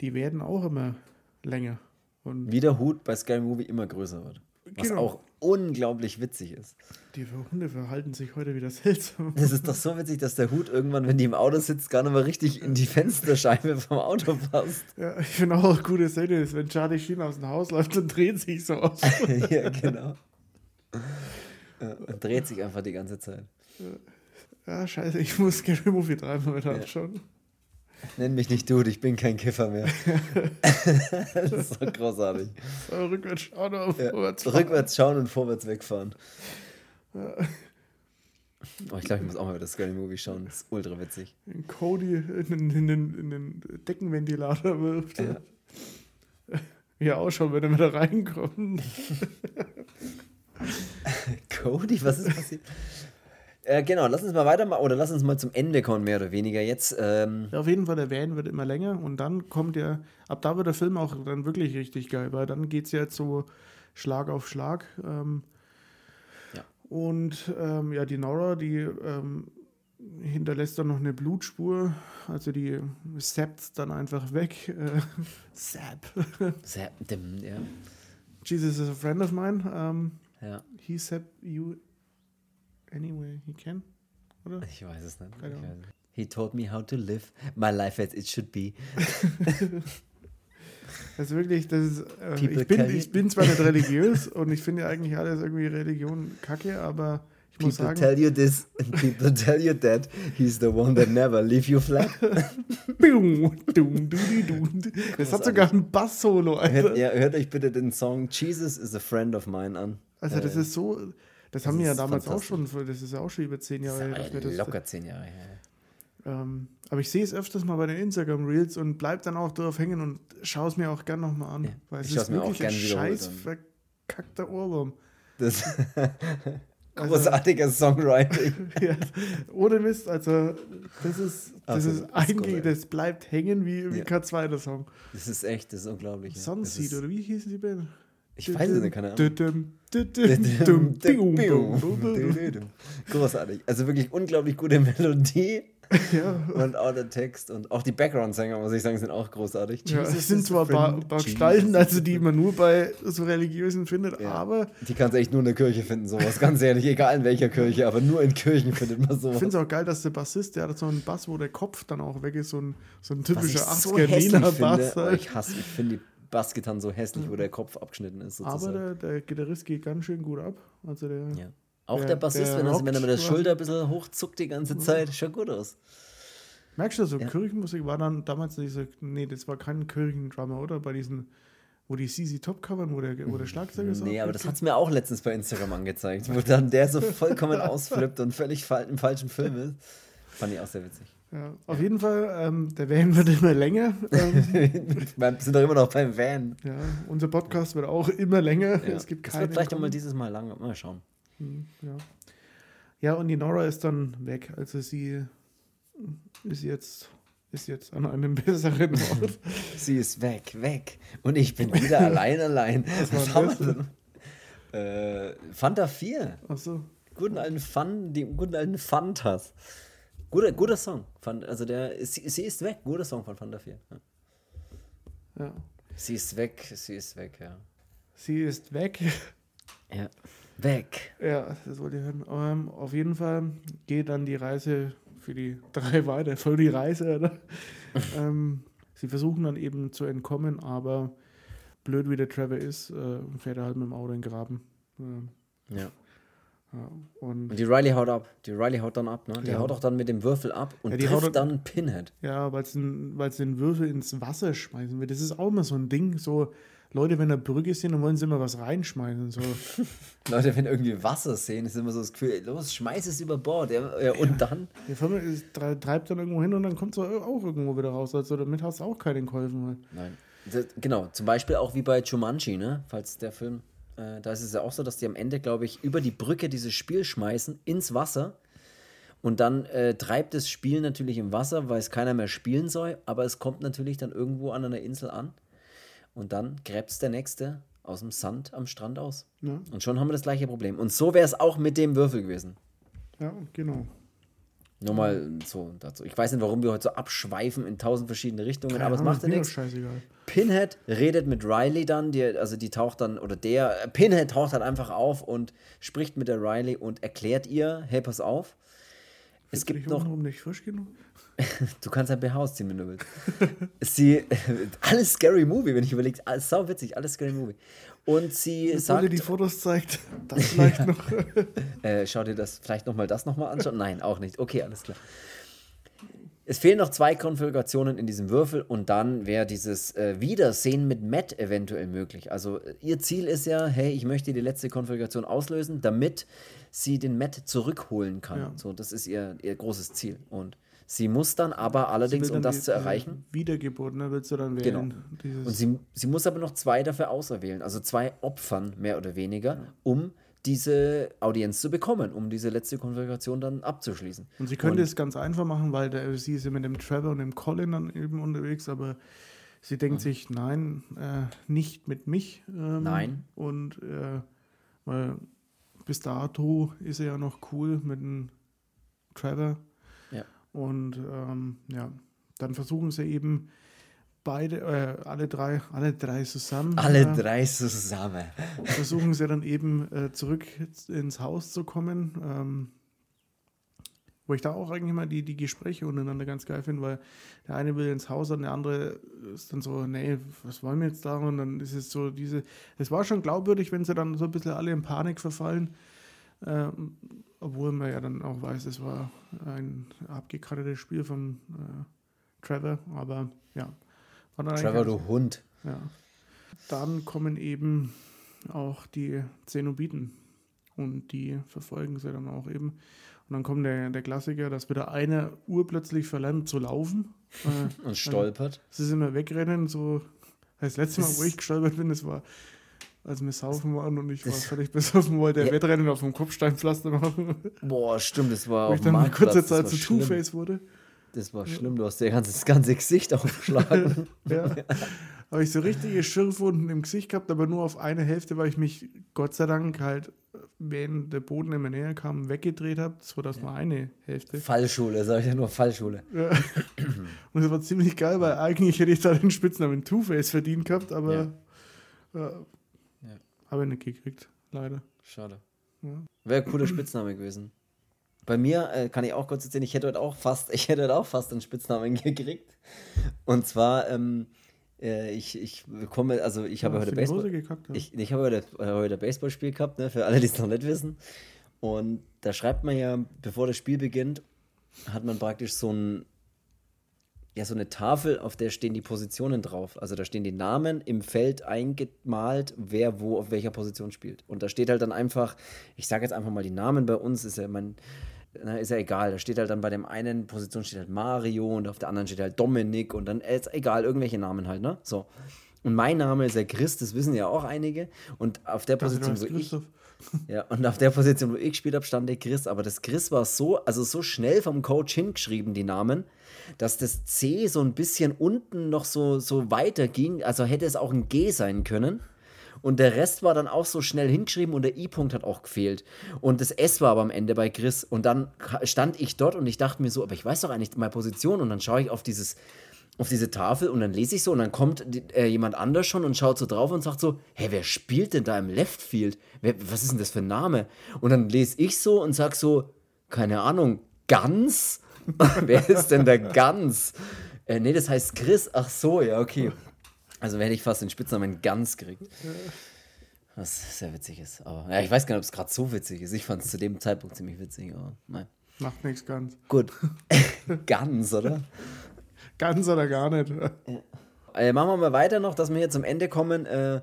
die werden auch immer länger. Und Wie der Hut bei Scary Movie immer größer wird. Was Genau. auch unglaublich witzig ist. die Hunde verhalten sich heute wieder [LAUGHS] seltsam. Das ist doch so witzig, dass der Hut irgendwann, wenn die im Auto sitzt, gar nicht mehr richtig in die Fensterscheibe vom Auto passt. Ja, ich finde auch eine gute Szene ist, wenn Charlie Sheen aus dem Haus läuft und dreht sich so aus. [LAUGHS] ja, genau. Ja, und dreht sich einfach die ganze Zeit. Ja, scheiße, ich muss Scary Movie dreimal mit Ja. anschauen. Nenn mich nicht Dude, ich bin kein Kiffer mehr. [LAUGHS] das ist so großartig. So, rückwärts schauen Ja. vorwärts. Rückwärts schauen und vorwärts wegfahren. Oh, ich glaube, ich muss auch mal wieder Scary Movie schauen. Das ist ultra witzig. fahren. Cody in den, in den, in den Deckenventilator wirft. Ja. Wie er ausschaut, wenn er wieder reinkommt. [LAUGHS] Cody, was ist passiert? Äh, genau, lass uns mal weitermachen oder lass uns mal zum Ende kommen, mehr oder weniger jetzt. Ähm, Ja, auf jeden Fall, der Van wird immer länger und dann kommt ja, ab da wird der Film auch dann wirklich richtig geil, weil dann geht es ja jetzt so Schlag auf Schlag. Ähm, Ja. Und ähm, ja, die Nora, die ähm, hinterlässt dann noch eine Blutspur, also die sappt dann einfach weg. Äh, [LAUGHS] sap. sehr, dim, ja. Jesus is a friend of mine. Ähm, ja, he sapped you anyway he can. Oder? ich weiß es nicht. Keine Ahnung. He taught me how to live my life as it should be. [LAUGHS] Das ist wirklich, das ist, äh, People ich, bin, ich bin zwar nicht religiös und ich finde ja eigentlich alles irgendwie Religion kacke, aber ich muss People sagen, tell you this and people tell you that. He's the one that never leave you flat. [LAUGHS] Das hat sogar ein Bass-Solo, Alter. hört, ja, hört euch bitte den Song Jesus is a friend of mine an. Also das Äh, ist so, das, haben wir ja damals auch schon, das ist ja auch schon über zehn das Jahre her, ja das, locker zehn Jahre her. ähm, aber ich sehe es öfters mal bei den Instagram-Reels und bleib dann auch drauf hängen und schaue es mir auch gern nochmal an, Ja, weil es ist wirklich ein scheiß verkackter Ohrwurm. Das [LAUGHS] Also- großartiger Songwriting. [LAUGHS] ja, ohne Mist, also das ist, das Also, ist das eigentlich, korrekt. das bleibt hängen wie, wie Ja. kein zweiter Song. Das ist echt, das ist unglaublich. Das Sunseed, ist- oder wie hießen die Band? Ich weiß es nicht, keine Ahnung. Großartig. Also wirklich unglaublich gute [LAUGHS] Melodie. Ja. Und auch der Text und auch die Background-Sänger, muss ich sagen, sind auch großartig. Ja, es sind zwar ein paar, Gestalten, also die man nur bei so religiösen findet, Ja. aber Die kannst du echt nur in der Kirche finden, sowas. Ganz ehrlich, egal in welcher Kirche, aber nur in Kirchen findet man ich sowas. finde es auch geil, dass der Bassist, der hat so einen Bass, wo der Kopf dann auch weg ist, so ein, so ein ich typischer so 80er hässlich lila finde, Bass. oh, Halt. ich hasse, ich finde die Bassgitarren so hässlich, wo der Kopf abgeschnitten ist, Aber sozusagen. der, der Gitarrist geht ganz schön gut ab. Also der, ja. Auch der- der, Bassist, der wenn, er, wenn er mit der Schulter ein bisschen hochzuckt die ganze Zeit, schaut gut aus. Merkst du, so Ja. Kirchenmusik war dann damals diese, nee, das war kein Kirchendrummer, oder? Bei diesen, wo die CC Top covern, wo der, wo der Schlagzeuger so Nee, aber das hat es mir auch letztens bei Instagram angezeigt, wo dann der so vollkommen [LAUGHS] ausflippt und völlig im falschen Film ist. Fand ich auch sehr witzig. Ja, auf jeden Fall, ähm, der Van wird immer länger. Ähm, [LAUGHS] Wir sind doch immer noch beim Van. ja, unser Podcast wird auch immer länger. Ja. Es gibt das keine. wird vielleicht auch mal dieses Mal lang. Mal schauen. Hm, Ja. ja, und die Nora ist dann weg. Also sie ist jetzt, ist jetzt an einem [LAUGHS] besseren Ort. Sie ist weg, weg. Und ich bin wieder [LAUGHS] allein, allein. Was, war das wir denn? Äh, Fanta 4. Achso. Guten alten Fun, die guten alten Fantas. Guter, guter Song. Fan- Also der, sie, sie ist weg. Guter Song von Fanta 4. Ja. Ja. Sie ist weg, sie ist weg, ja. Sie ist weg. [LAUGHS] Ja. Weg. Ja, das wollte ich hören. Ähm, auf jeden Fall geht dann die Reise für die [LAUGHS] drei weiter, voll die Reise. Oder? [LAUGHS] ähm, sie versuchen dann eben zu entkommen, aber blöd wie der Trevor ist, äh, fährt er halt mit dem Auto in den Graben. Ähm, Ja. Ja. Und Und die Riley haut ab. Die Riley haut dann ab, ne? Die Ja. haut auch dann mit dem Würfel ab und Ja, die trifft haut- dann Pinhead. ja, weil es den Würfel ins Wasser schmeißen will. Das ist auch immer so ein Ding. So, Leute, wenn da Brücke sind, dann wollen sie immer was reinschmeißen. So. [LAUGHS] Leute, wenn irgendwie Wasser sehen, ist immer so das Gefühl, los, schmeiß es über Bord. Ja, und dann? Die Firma ist, tre- treibt dann irgendwo hin und dann kommt es auch irgendwo wieder raus. Also damit hast du auch keinen geholfen. Halt. Nein. Das, genau, zum Beispiel auch wie bei Jumanji, ne? Falls der Film, äh, da ist es ja auch so, dass die am Ende, glaube ich, über die Brücke dieses Spiel schmeißen ins Wasser. Und dann äh, treibt das Spiel natürlich im Wasser, weil es keiner mehr spielen soll, aber es kommt natürlich dann irgendwo an einer Insel an. Und dann gräbt es der Nächste aus dem Sand am Strand aus. Ja, Und schon haben wir das gleiche Problem. Und so wäre es auch mit dem Würfel gewesen. ja genau. Nur mal so dazu. Ich weiß nicht, warum wir heute so abschweifen in tausend verschiedene Richtungen, aber es macht ja nichts. Pinhead redet mit Riley dann, die, also die taucht dann, oder der, äh, Pinhead taucht halt einfach auf und spricht mit der Riley und erklärt ihr, hey, pass auf, es gibt noch, Warum nicht frisch genug? [LAUGHS] du kannst ein BH ausziehen, wenn du willst. [LAUGHS] sie, [LAUGHS] alles Scary Movie, wenn ich überlege, alles sau witzig, alles Scary Movie. Und sie Bevor sagt, dir die Fotos zeigt, [LAUGHS] das vielleicht [LAUGHS] noch. [LAUGHS] Äh, schau dir das vielleicht nochmal das nochmal anschauen? Nein, auch nicht. Okay, alles klar. Es fehlen noch zwei Konfigurationen in diesem Würfel und dann wäre dieses äh, Wiedersehen mit Matt eventuell möglich. Also äh, ihr Ziel ist ja, hey, ich möchte die letzte Konfiguration auslösen, damit sie den Matt zurückholen kann. Ja. So, das ist ihr, ihr großes Ziel. Und sie muss dann aber allerdings, will um dann das zu erreichen, Wiedergeburt, ne, willst du dann Genau. wählen. Dieses, und sie, sie muss aber noch zwei dafür auserwählen, also zwei Opfern mehr oder weniger, um diese Audienz zu bekommen, um diese letzte Konfiguration dann abzuschließen. und sie könnte und- es ganz einfach machen, weil der, sie ist ja mit dem Trevor und dem Colin dann eben unterwegs, aber sie denkt sich, nein, äh, nicht mit mich. Ähm, Nein. Und äh, weil bis dato ist er ja noch cool mit dem Trevor. Und ähm, ja, dann versuchen sie eben beide, äh, alle drei, alle drei zusammen. Alle äh, drei zusammen. versuchen sie dann eben äh, zurück ins Haus zu kommen. Ähm, wo ich da auch eigentlich mal die, die Gespräche untereinander ganz geil finde, weil der eine will ins Haus und der andere ist dann so, nee, was wollen wir jetzt da? Und dann ist es so diese, es war schon glaubwürdig, wenn sie dann so ein bisschen alle in Panik verfallen. Ähm, obwohl man ja dann auch weiß, es war ein abgekartetes Spiel von äh, Trevor, aber ja. Trevor, du Hund. ja. Dann kommen eben auch die Zenobiten und die verfolgen sie dann auch eben. Und dann kommt der, der Klassiker, dass wieder einer urplötzlich verlernt zu laufen. [LAUGHS] Äh, Und stolpert. sie sind immer wegrennen, so. Das letzte Mal, wo ich gestolpert bin, das war, als wir saufen waren und ich war völlig besoffen, wollte der Ja. Wettrennen auf dem Kopfsteinpflaster machen. Boah, stimmt, das war wo auf ich dann Marktplatz. kurze Zeit zu. Two-Face wurde. Das war schlimm, du hast dir ganze, das ganze Gesicht [LAUGHS] aufgeschlagen. Ja. habe ich so richtige Schürfwunden im Gesicht gehabt, aber nur auf eine Hälfte, weil ich mich Gott sei Dank halt, wenn der Boden immer näher kam, weggedreht habe. Das war das ja. nur eine Hälfte. Fallschule, sag ich ja nur Fallschule. Ja. Und das war ziemlich geil, weil eigentlich hätte ich da den Spitznamen Two-Face verdient gehabt, aber ja. Äh, ja. habe ich nicht gekriegt, leider. Schade. Wäre ein cooler Spitzname gewesen. Bei mir äh, kann ich auch kurz erzählen, ich hätte heute auch fast, ich hätte heute auch fast einen Spitznamen [LAUGHS] gekriegt. Und zwar, ähm, äh, ich, ich komme, also ich habe ja, heute Baseball. Gekackt, ja. Ich, ich habe heute, heute Baseballspiel gehabt, ne, für alle, die es noch nicht wissen. Und da schreibt man ja, bevor das Spiel beginnt, hat man praktisch so ein, ja, so eine Tafel, auf der stehen die Positionen drauf. Also da stehen die Namen im Feld eingemalt, wer wo auf welcher Position spielt. Und da steht halt dann einfach, ich sage jetzt einfach mal die Namen bei uns, ist ja mein na, ist ja egal. Da steht halt dann bei dem einen Position steht halt Mario und auf der anderen steht halt Dominik und dann ist egal, irgendwelche Namen halt, ne? So. Und mein Name ist ja Chris, das wissen ja auch einige. Und auf der Position, wo ich. [LAUGHS] Ja, und auf der Position, wo ich gespielt habe, stand der Chris. Aber das Chris war so, also so schnell vom Coach hingeschrieben, die Namen, dass das C so ein bisschen unten noch so, so weiter ging. Also hätte es auch ein G sein können. Und der Rest war dann auch so schnell hingeschrieben und der I-Punkt hat auch gefehlt. Und das S war aber am Ende bei Chris. Und dann stand ich dort und ich dachte mir so, aber ich weiß doch eigentlich meine Position. Und dann schaue ich auf dieses auf diese Tafel und dann lese ich so und dann kommt äh, jemand anders schon und schaut so drauf und sagt so, hey, wer spielt denn da im Left Field? Wer, was ist denn das für ein Name? Und dann lese ich so und sag so, keine Ahnung, Ganz? [LAUGHS] wer ist denn der Ganz? Äh, nee, das heißt Chris. Ach so, ja, okay. Also hätte ich fast den Spitznamen Ganz gekriegt. Was sehr witzig ist. Aber ja, ich weiß gar nicht, ob es gerade so witzig ist. Ich fand es zu dem Zeitpunkt ziemlich witzig, aber nein. Macht nichts ganz. Gut. [LAUGHS] ganz, oder? Ganz oder gar nicht. Ja. Äh, machen wir mal weiter noch, dass wir hier zum Ende kommen. Äh,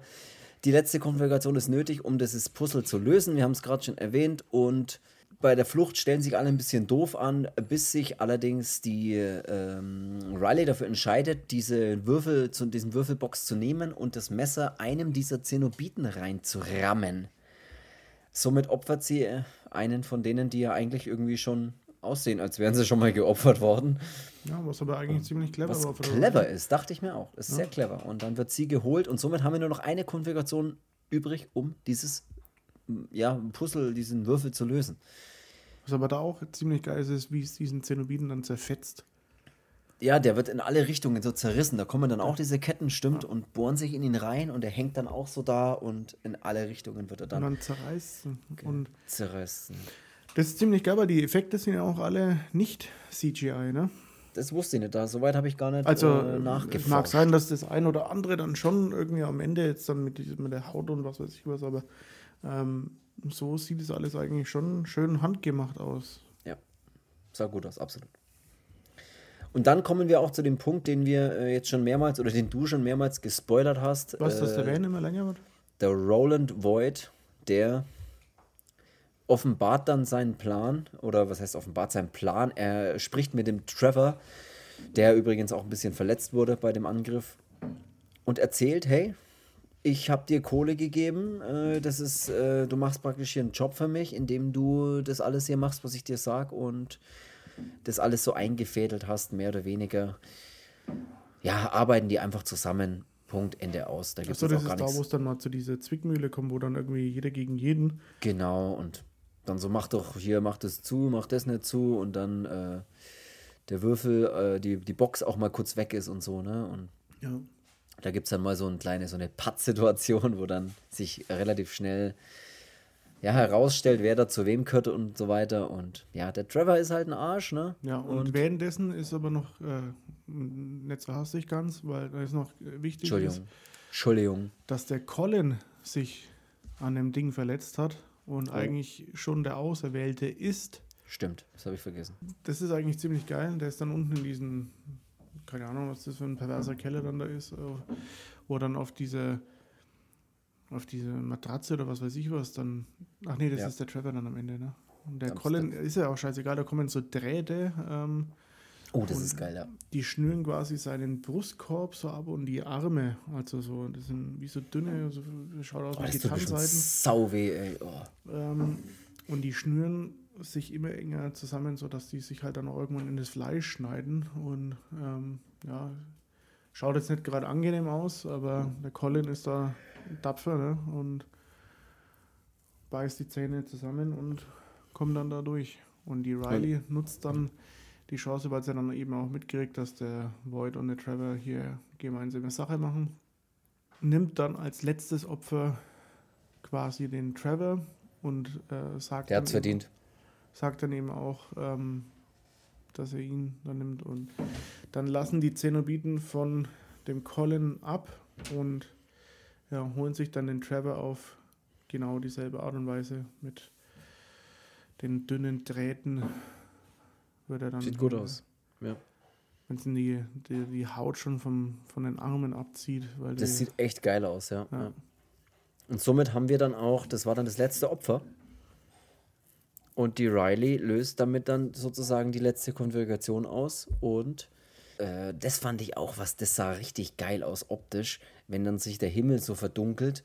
die letzte Konfiguration ist nötig, um dieses Puzzle zu lösen. Wir haben es gerade schon erwähnt. Und bei der Flucht stellen sich alle ein bisschen doof an, bis sich allerdings die ähm, Riley dafür entscheidet, diese Würfel zu, diesen Würfelbox zu nehmen und das Messer einem dieser Zenobiten reinzurammen. Somit opfert sie äh, einen von denen, die ja eigentlich irgendwie schon aussehen, als wären sie schon mal geopfert worden. Ja, was aber eigentlich ziemlich clever was war. Clever ist, dachte ich mir auch. Ist ja. sehr clever. Und dann wird sie geholt und somit haben wir nur noch eine Konfiguration übrig, um dieses ja, Puzzle, diesen Würfel zu lösen. Was aber da auch ziemlich geil ist, ist, wie es diesen Zenobiten dann zerfetzt. Ja, der wird in alle Richtungen so zerrissen. Da kommen dann auch diese Ketten, stimmt, ja. und bohren sich in ihn rein und er hängt dann auch so da und in alle Richtungen wird er dann. Und dann zerreißen. Und zerreißen. Das ist ziemlich geil, weil die Effekte sind ja auch alle nicht CGI, ne? Das wusste ich nicht, da soweit habe ich gar nicht also, äh, nachgeforscht. Es mag sein, dass das ein oder andere dann schon irgendwie am Ende jetzt dann mit, mit der Haut und was weiß ich was, aber ähm, so sieht es alles eigentlich schon schön handgemacht aus. Ja, sah gut aus, absolut. Und dann kommen wir auch zu dem Punkt, den wir äh, jetzt schon mehrmals oder den du schon mehrmals gespoilert hast. Was, dass der Van immer länger wird? Der Roland Void, der offenbart dann seinen Plan, oder was heißt offenbart seinen Plan? Er spricht mit dem Trevor, der übrigens auch ein bisschen verletzt wurde bei dem Angriff, und erzählt, hey, ich habe dir Kohle gegeben. Äh, das ist, äh, du machst praktisch hier einen Job für mich, indem du das alles hier machst, was ich dir sag und das alles so eingefädelt hast, mehr oder weniger. Ja, arbeiten die einfach zusammen. Punkt, Ende aus. Da gibt's Achso, das ist da, wo es dann mal zu dieser Zwickmühle kommt, wo dann irgendwie jeder gegen jeden. Genau, und dann so, mach doch hier, mach das zu, mach das nicht zu und dann äh, der Würfel, äh, die, die Box auch mal kurz weg ist und so, ne? Und ja. Da gibt es dann mal so eine kleine, so eine Pattsituation, wo dann sich relativ schnell ja, herausstellt, wer da zu wem gehört und so weiter. Und ja, der Trevor ist halt ein Arsch, ne? Ja, und, und währenddessen ist aber noch, äh, nicht so hastig ganz, weil da ist noch wichtig, Entschuldigung. Ist, Entschuldigung. dass der Colin sich an dem Ding verletzt hat und oh. eigentlich schon der Auserwählte ist. Stimmt, das habe ich vergessen. Das ist eigentlich ziemlich geil. Der ist dann unten in diesen keine Ahnung, was das für ein perverser Keller dann da ist, äh, wo dann auf diese auf diese Matratze oder was weiß ich was dann. Ach nee, das ja. ist der Trevor dann am Ende, ne? Und der Colin ist ja auch scheißegal, da kommen so Drähte. Ähm, oh, das ist geil, ja. Die schnüren quasi seinen Brustkorb so ab und die Arme. Also so, das sind wie so dünne, so, schaut aus oh, wie Gitarrenseiten. Sau weh, ey. Oh. Ähm, und die schnüren sich immer enger zusammen, sodass die sich halt dann auch irgendwann in das Fleisch schneiden. Und ähm, ja, Schaut jetzt nicht gerade angenehm aus, aber der Colin ist da tapfer ne? und beißt die Zähne zusammen und kommt dann da durch. Und die Riley nutzt dann die Chance, weil sie dann eben auch mitkriegt, dass der Void und der Trevor hier gemeinsame Sache machen. Nimmt dann als letztes Opfer quasi den Trevor und äh, sagt. Der hat's dann verdient. Sagt dann eben auch, ähm, dass er ihn dann nimmt. Und dann lassen die Zenobiten von dem Colin ab und ja, holen sich dann den Trevor auf genau dieselbe Art und Weise mit den dünnen Drähten. Wird er dann Sieht gut aus. Ja. Wenn es die, die, die Haut schon vom, von den Armen abzieht. Weil Das sieht echt geil aus. Ja. ja. Und somit haben wir dann auch, das war dann das letzte Opfer. Und die Riley löst damit dann sozusagen die letzte Konfiguration aus. Und äh, das fand ich auch was, das sah richtig geil aus optisch, wenn dann sich der Himmel so verdunkelt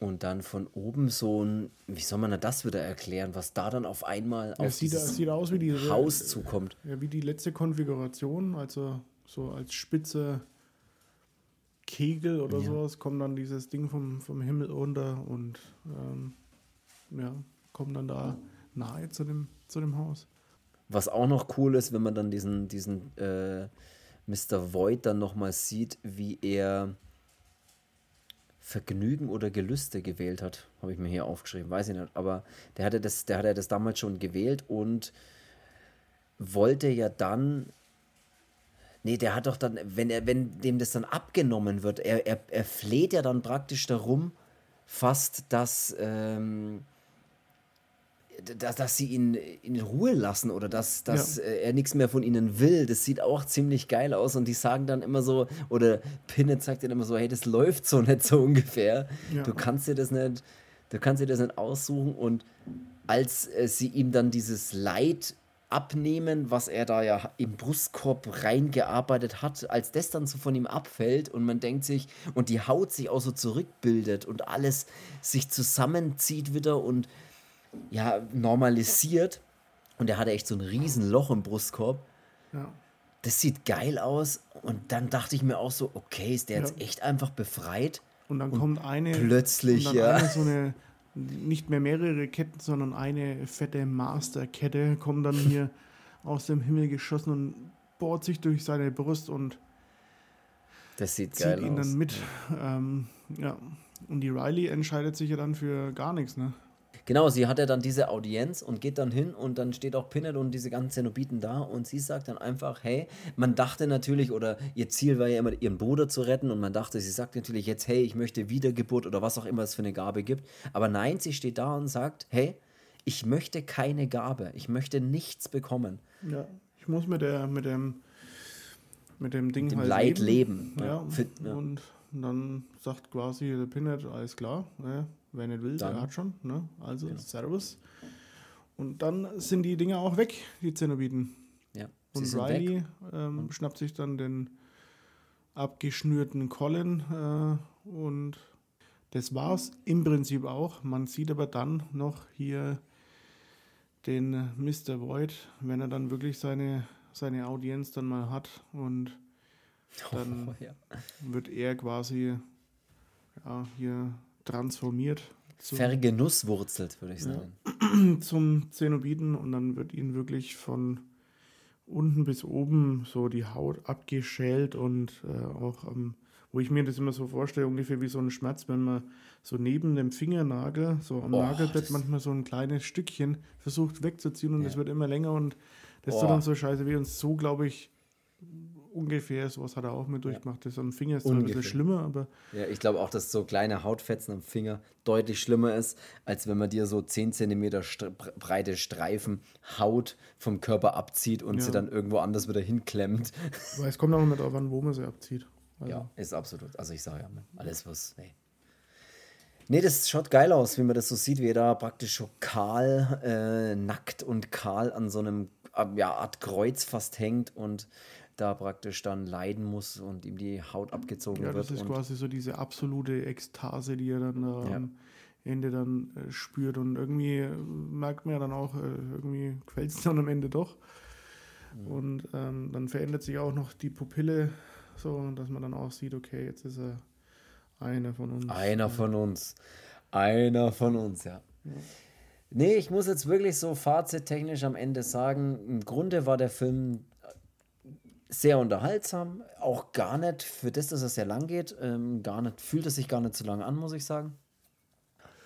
und dann von oben so ein, wie soll man das wieder erklären, was da dann auf einmal auf es sieht, dieses es sieht aus wie die, Haus zukommt. Ja, wie die letzte Konfiguration, also so als spitze Kegel oder Ja. sowas, kommt dann dieses Ding vom, vom Himmel runter und ähm, ja, kommt dann da nahe zu dem, zu dem Haus. Was auch noch cool ist, wenn man dann diesen, diesen äh, Mr. Void dann nochmal sieht, wie er Vergnügen oder Gelüste gewählt hat. Habe ich mir hier aufgeschrieben, weiß ich nicht. Aber der hatte das, der hatte das damals schon gewählt und wollte ja dann. Nee, der hat doch dann, wenn er, wenn dem das dann abgenommen wird, er, er, er fleht ja dann praktisch darum, fast, dass, ähm, dass, dass sie ihn in Ruhe lassen oder dass, dass Ja. äh, er nichts mehr von ihnen will. Das sieht auch ziemlich geil aus und die sagen dann immer so, oder Pinnet sagt dann immer so, hey, das läuft so nicht so ungefähr. Ja. Du kannst dir das nicht, du kannst dir das nicht aussuchen und als äh, sie ihm dann dieses Leid abnehmen, was er da ja im Brustkorb reingearbeitet hat, als das dann so von ihm abfällt und man denkt sich, und die Haut sich auch so zurückbildet und alles sich zusammenzieht wieder und ja, normalisiert. Und er hatte echt so ein riesen Loch im Brustkorb. Ja. Das sieht geil aus. Und dann dachte ich mir auch so, okay, ist der Ja. jetzt echt einfach befreit? Und dann kommt eine. plötzlich, und dann ja. Eine, so eine, nicht mehr mehrere Ketten, sondern eine fette Masterkette kommt dann hier [LAUGHS] aus dem Himmel geschossen und bohrt sich durch seine Brust und Das sieht zieht geil ihn aus. dann mit. Ähm, ja. Und die Riley entscheidet sich ja dann für gar nichts, ne? Genau, sie hat ja dann diese Audienz und geht dann hin und dann steht auch Pinnet und diese ganzen Zenobiten da und sie sagt dann einfach, hey, man dachte natürlich, oder ihr Ziel war ja immer, ihren Bruder zu retten und man dachte, sie sagt natürlich jetzt, hey, ich möchte Wiedergeburt oder was auch immer es für eine Gabe gibt. Aber nein, sie steht da und sagt, hey, ich möchte keine Gabe, ich möchte nichts bekommen. Ja. Ich muss mit der, mit dem, mit dem Ding Dem halt Leid leben. Ja. Ja, fit, ja. Und dann sagt quasi der Pinhead, alles klar, ne? Wer nicht will, Dann. der hat schon. Ne? Also Genau. Servus. Und dann sind die Dinger auch weg, die Zenobiten. Ja, Und. Riley ähm, schnappt sich dann den abgeschnürten Colin äh, und das war's im Prinzip auch. Man sieht aber dann noch hier den Mr. Void, wenn er dann wirklich seine, seine Audienz dann mal hat und [LAUGHS] dann Oh, ja. wird er quasi ja, hier transformiert Vergenusswurzelt, würde ich sagen. [CLEARS THROAT] zum Zenobiten und dann wird ihn wirklich von unten bis oben so die Haut abgeschält und äh, auch am, wo ich mir das immer so vorstelle, ungefähr wie so ein Schmerz, wenn man so neben dem Fingernagel, so am Oh, Nagelbett manchmal so ein kleines Stückchen versucht wegzuziehen und Ja. es wird immer länger und das Oh. tut dann so scheiße weh und so glaube ich ungefähr, sowas hat er auch mit durchgemacht. Das am Finger ist zwar ein bisschen schlimmer, aber Ja, ich glaube auch, dass so kleine Hautfetzen am Finger deutlich schlimmer ist, als wenn man dir so 10 cm st breite Streifen Haut vom Körper abzieht und Ja. sie dann irgendwo anders wieder hinklemmt. Aber es kommt auch immer darauf an, wo man sie abzieht. Also, Ja, ist absolut. Also ich sage ja, alles was. Nee. Nee, das schaut geil aus, wie man das so sieht, wie er da praktisch so kahl, äh, nackt und kahl an so einem äh, ja, Art Kreuz fast hängt und da praktisch dann leiden muss und ihm die Haut abgezogen Ja, wird. das ist quasi so diese absolute Ekstase, die er dann da Ja. am Ende dann äh, spürt. Und irgendwie äh, merkt man ja dann auch, äh, irgendwie quält es dann am Ende doch. Mhm. Und ähm, dann verändert sich auch noch die Pupille, so dass man dann auch sieht, okay, jetzt ist er einer von uns. Einer von uns. Einer von uns, ja. ja. Nee, ich muss jetzt wirklich so fazittechnisch am Ende sagen, im Grunde war der Film sehr unterhaltsam, auch gar nicht, für das, dass er sehr lang geht, ähm, gar nicht, fühlt es sich gar nicht so lang an, muss ich sagen.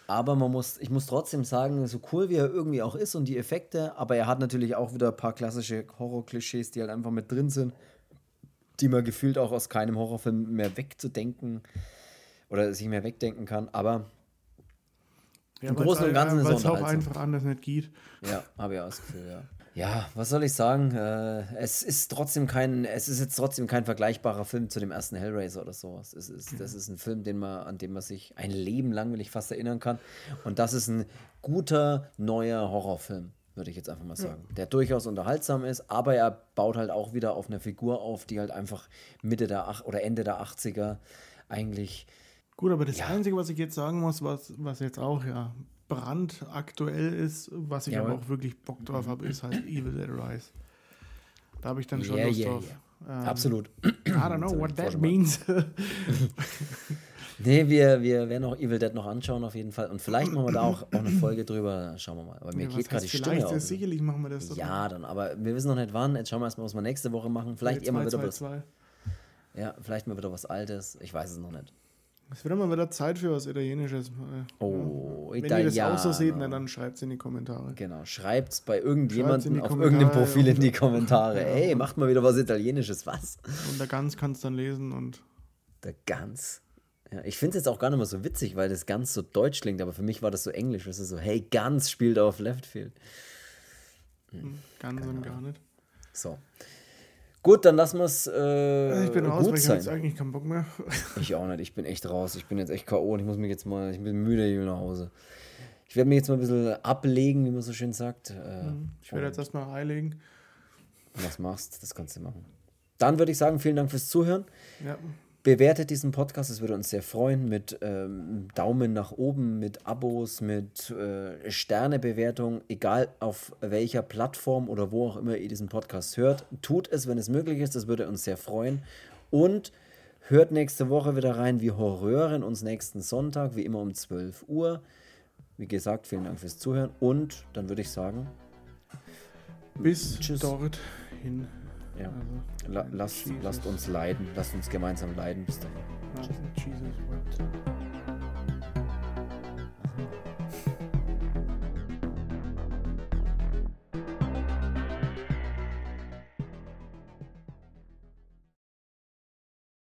Aber man muss, ich muss trotzdem sagen, so cool wie er irgendwie auch ist und die Effekte, aber er hat natürlich auch wieder ein paar klassische Horror-Klischees, die halt einfach mit drin sind, die man gefühlt auch aus keinem Horrorfilm mehr wegzudenken oder sich mehr wegdenken kann. Aber ja, im Großen und Ganzen ist es auch einfach anders nicht geht. Ja, habe ich auch das Gefühl, ja. Ja, was soll ich sagen? Äh, es ist trotzdem kein, es ist jetzt trotzdem kein vergleichbarer Film zu dem ersten Hellraiser oder sowas. Es ist, das ist ein Film, den man, an dem man sich ein Leben lang, will ich fast erinnern kann. Und das ist ein guter neuer Horrorfilm, würde ich jetzt einfach mal sagen. Ja. Der durchaus unterhaltsam ist, aber er baut halt auch wieder auf einer Figur auf, die halt einfach Mitte der Ach oder Ende der 80er eigentlich. Gut, aber das ja. Einzige, was ich jetzt sagen muss, was, was jetzt auch ja brandaktuell ist, was ich ja, aber auch wirklich Bock drauf habe, ist halt [CLEARS THROAT] Evil Dead Rise. Da habe ich dann schon yeah, Lust yeah, drauf. Yeah. Ähm, Absolut. I don't know what that means. [LAUGHS] nee, wir, wir werden auch Evil Dead noch anschauen auf jeden Fall. Und vielleicht machen wir da auch, auch eine Folge drüber. Schauen wir mal. Aber mir ja, geht gerade die Stimme auf. Sicherlich machen wir das. Ja, dann. Aber wir wissen noch nicht wann. Jetzt schauen wir erstmal, was wir nächste Woche machen. Vielleicht immer wieder was. Ja, vielleicht mal wieder was Altes. Ich weiß es noch nicht. Es wird mal wieder Zeit für was Italienisches. Oh, ja. Wenn ihr das auch so seht, dann schreibt es in die Kommentare. Genau, schreibt es bei irgendjemandem auf irgendeinem Profil in die Kommentare. Ja. Ey, macht mal wieder was Italienisches, was? Und der Ganz kannst dann lesen und. Der Ganz? Ja, ich finde es jetzt auch gar nicht mehr so witzig, weil das ganz so deutsch klingt, aber für mich war das so englisch. Das ist so, hey, Ganz spielt auf Left Field. Hm, ganz und gar nicht. So. Gut, dann lassen wir es. Äh, ich bin raus, weil ich habe jetzt eigentlich keinen Bock mehr. [LAUGHS] ich auch nicht. Ich bin echt raus. Ich bin jetzt echt K.O. und ich muss mich jetzt mal. Ich bin müde, ich will nach Hause. Ich werde mich jetzt mal ein bisschen ablegen, wie man so schön sagt. Äh, mhm. ich werde jetzt erstmal einlegen. Was machst, das kannst du machen. Dann würde ich sagen, vielen Dank fürs Zuhören. Ja. Bewertet diesen Podcast, es würde uns sehr freuen, mit ähm, Daumen nach oben, mit Abos, mit äh, Sternebewertung, egal auf welcher Plattform oder wo auch immer ihr diesen Podcast hört. Tut es, wenn es möglich ist, das würde uns sehr freuen. Und hört nächste Woche wieder rein. Wir horrören uns nächsten Sonntag, wie immer um 12 Uhr. Wie gesagt, vielen Dank fürs Zuhören und dann würde ich sagen, bis tschüss. dorthin. Ja. Also, La lasst, lasst uns leiden, lasst uns gemeinsam leiden. Bis dahin. Jesus wept.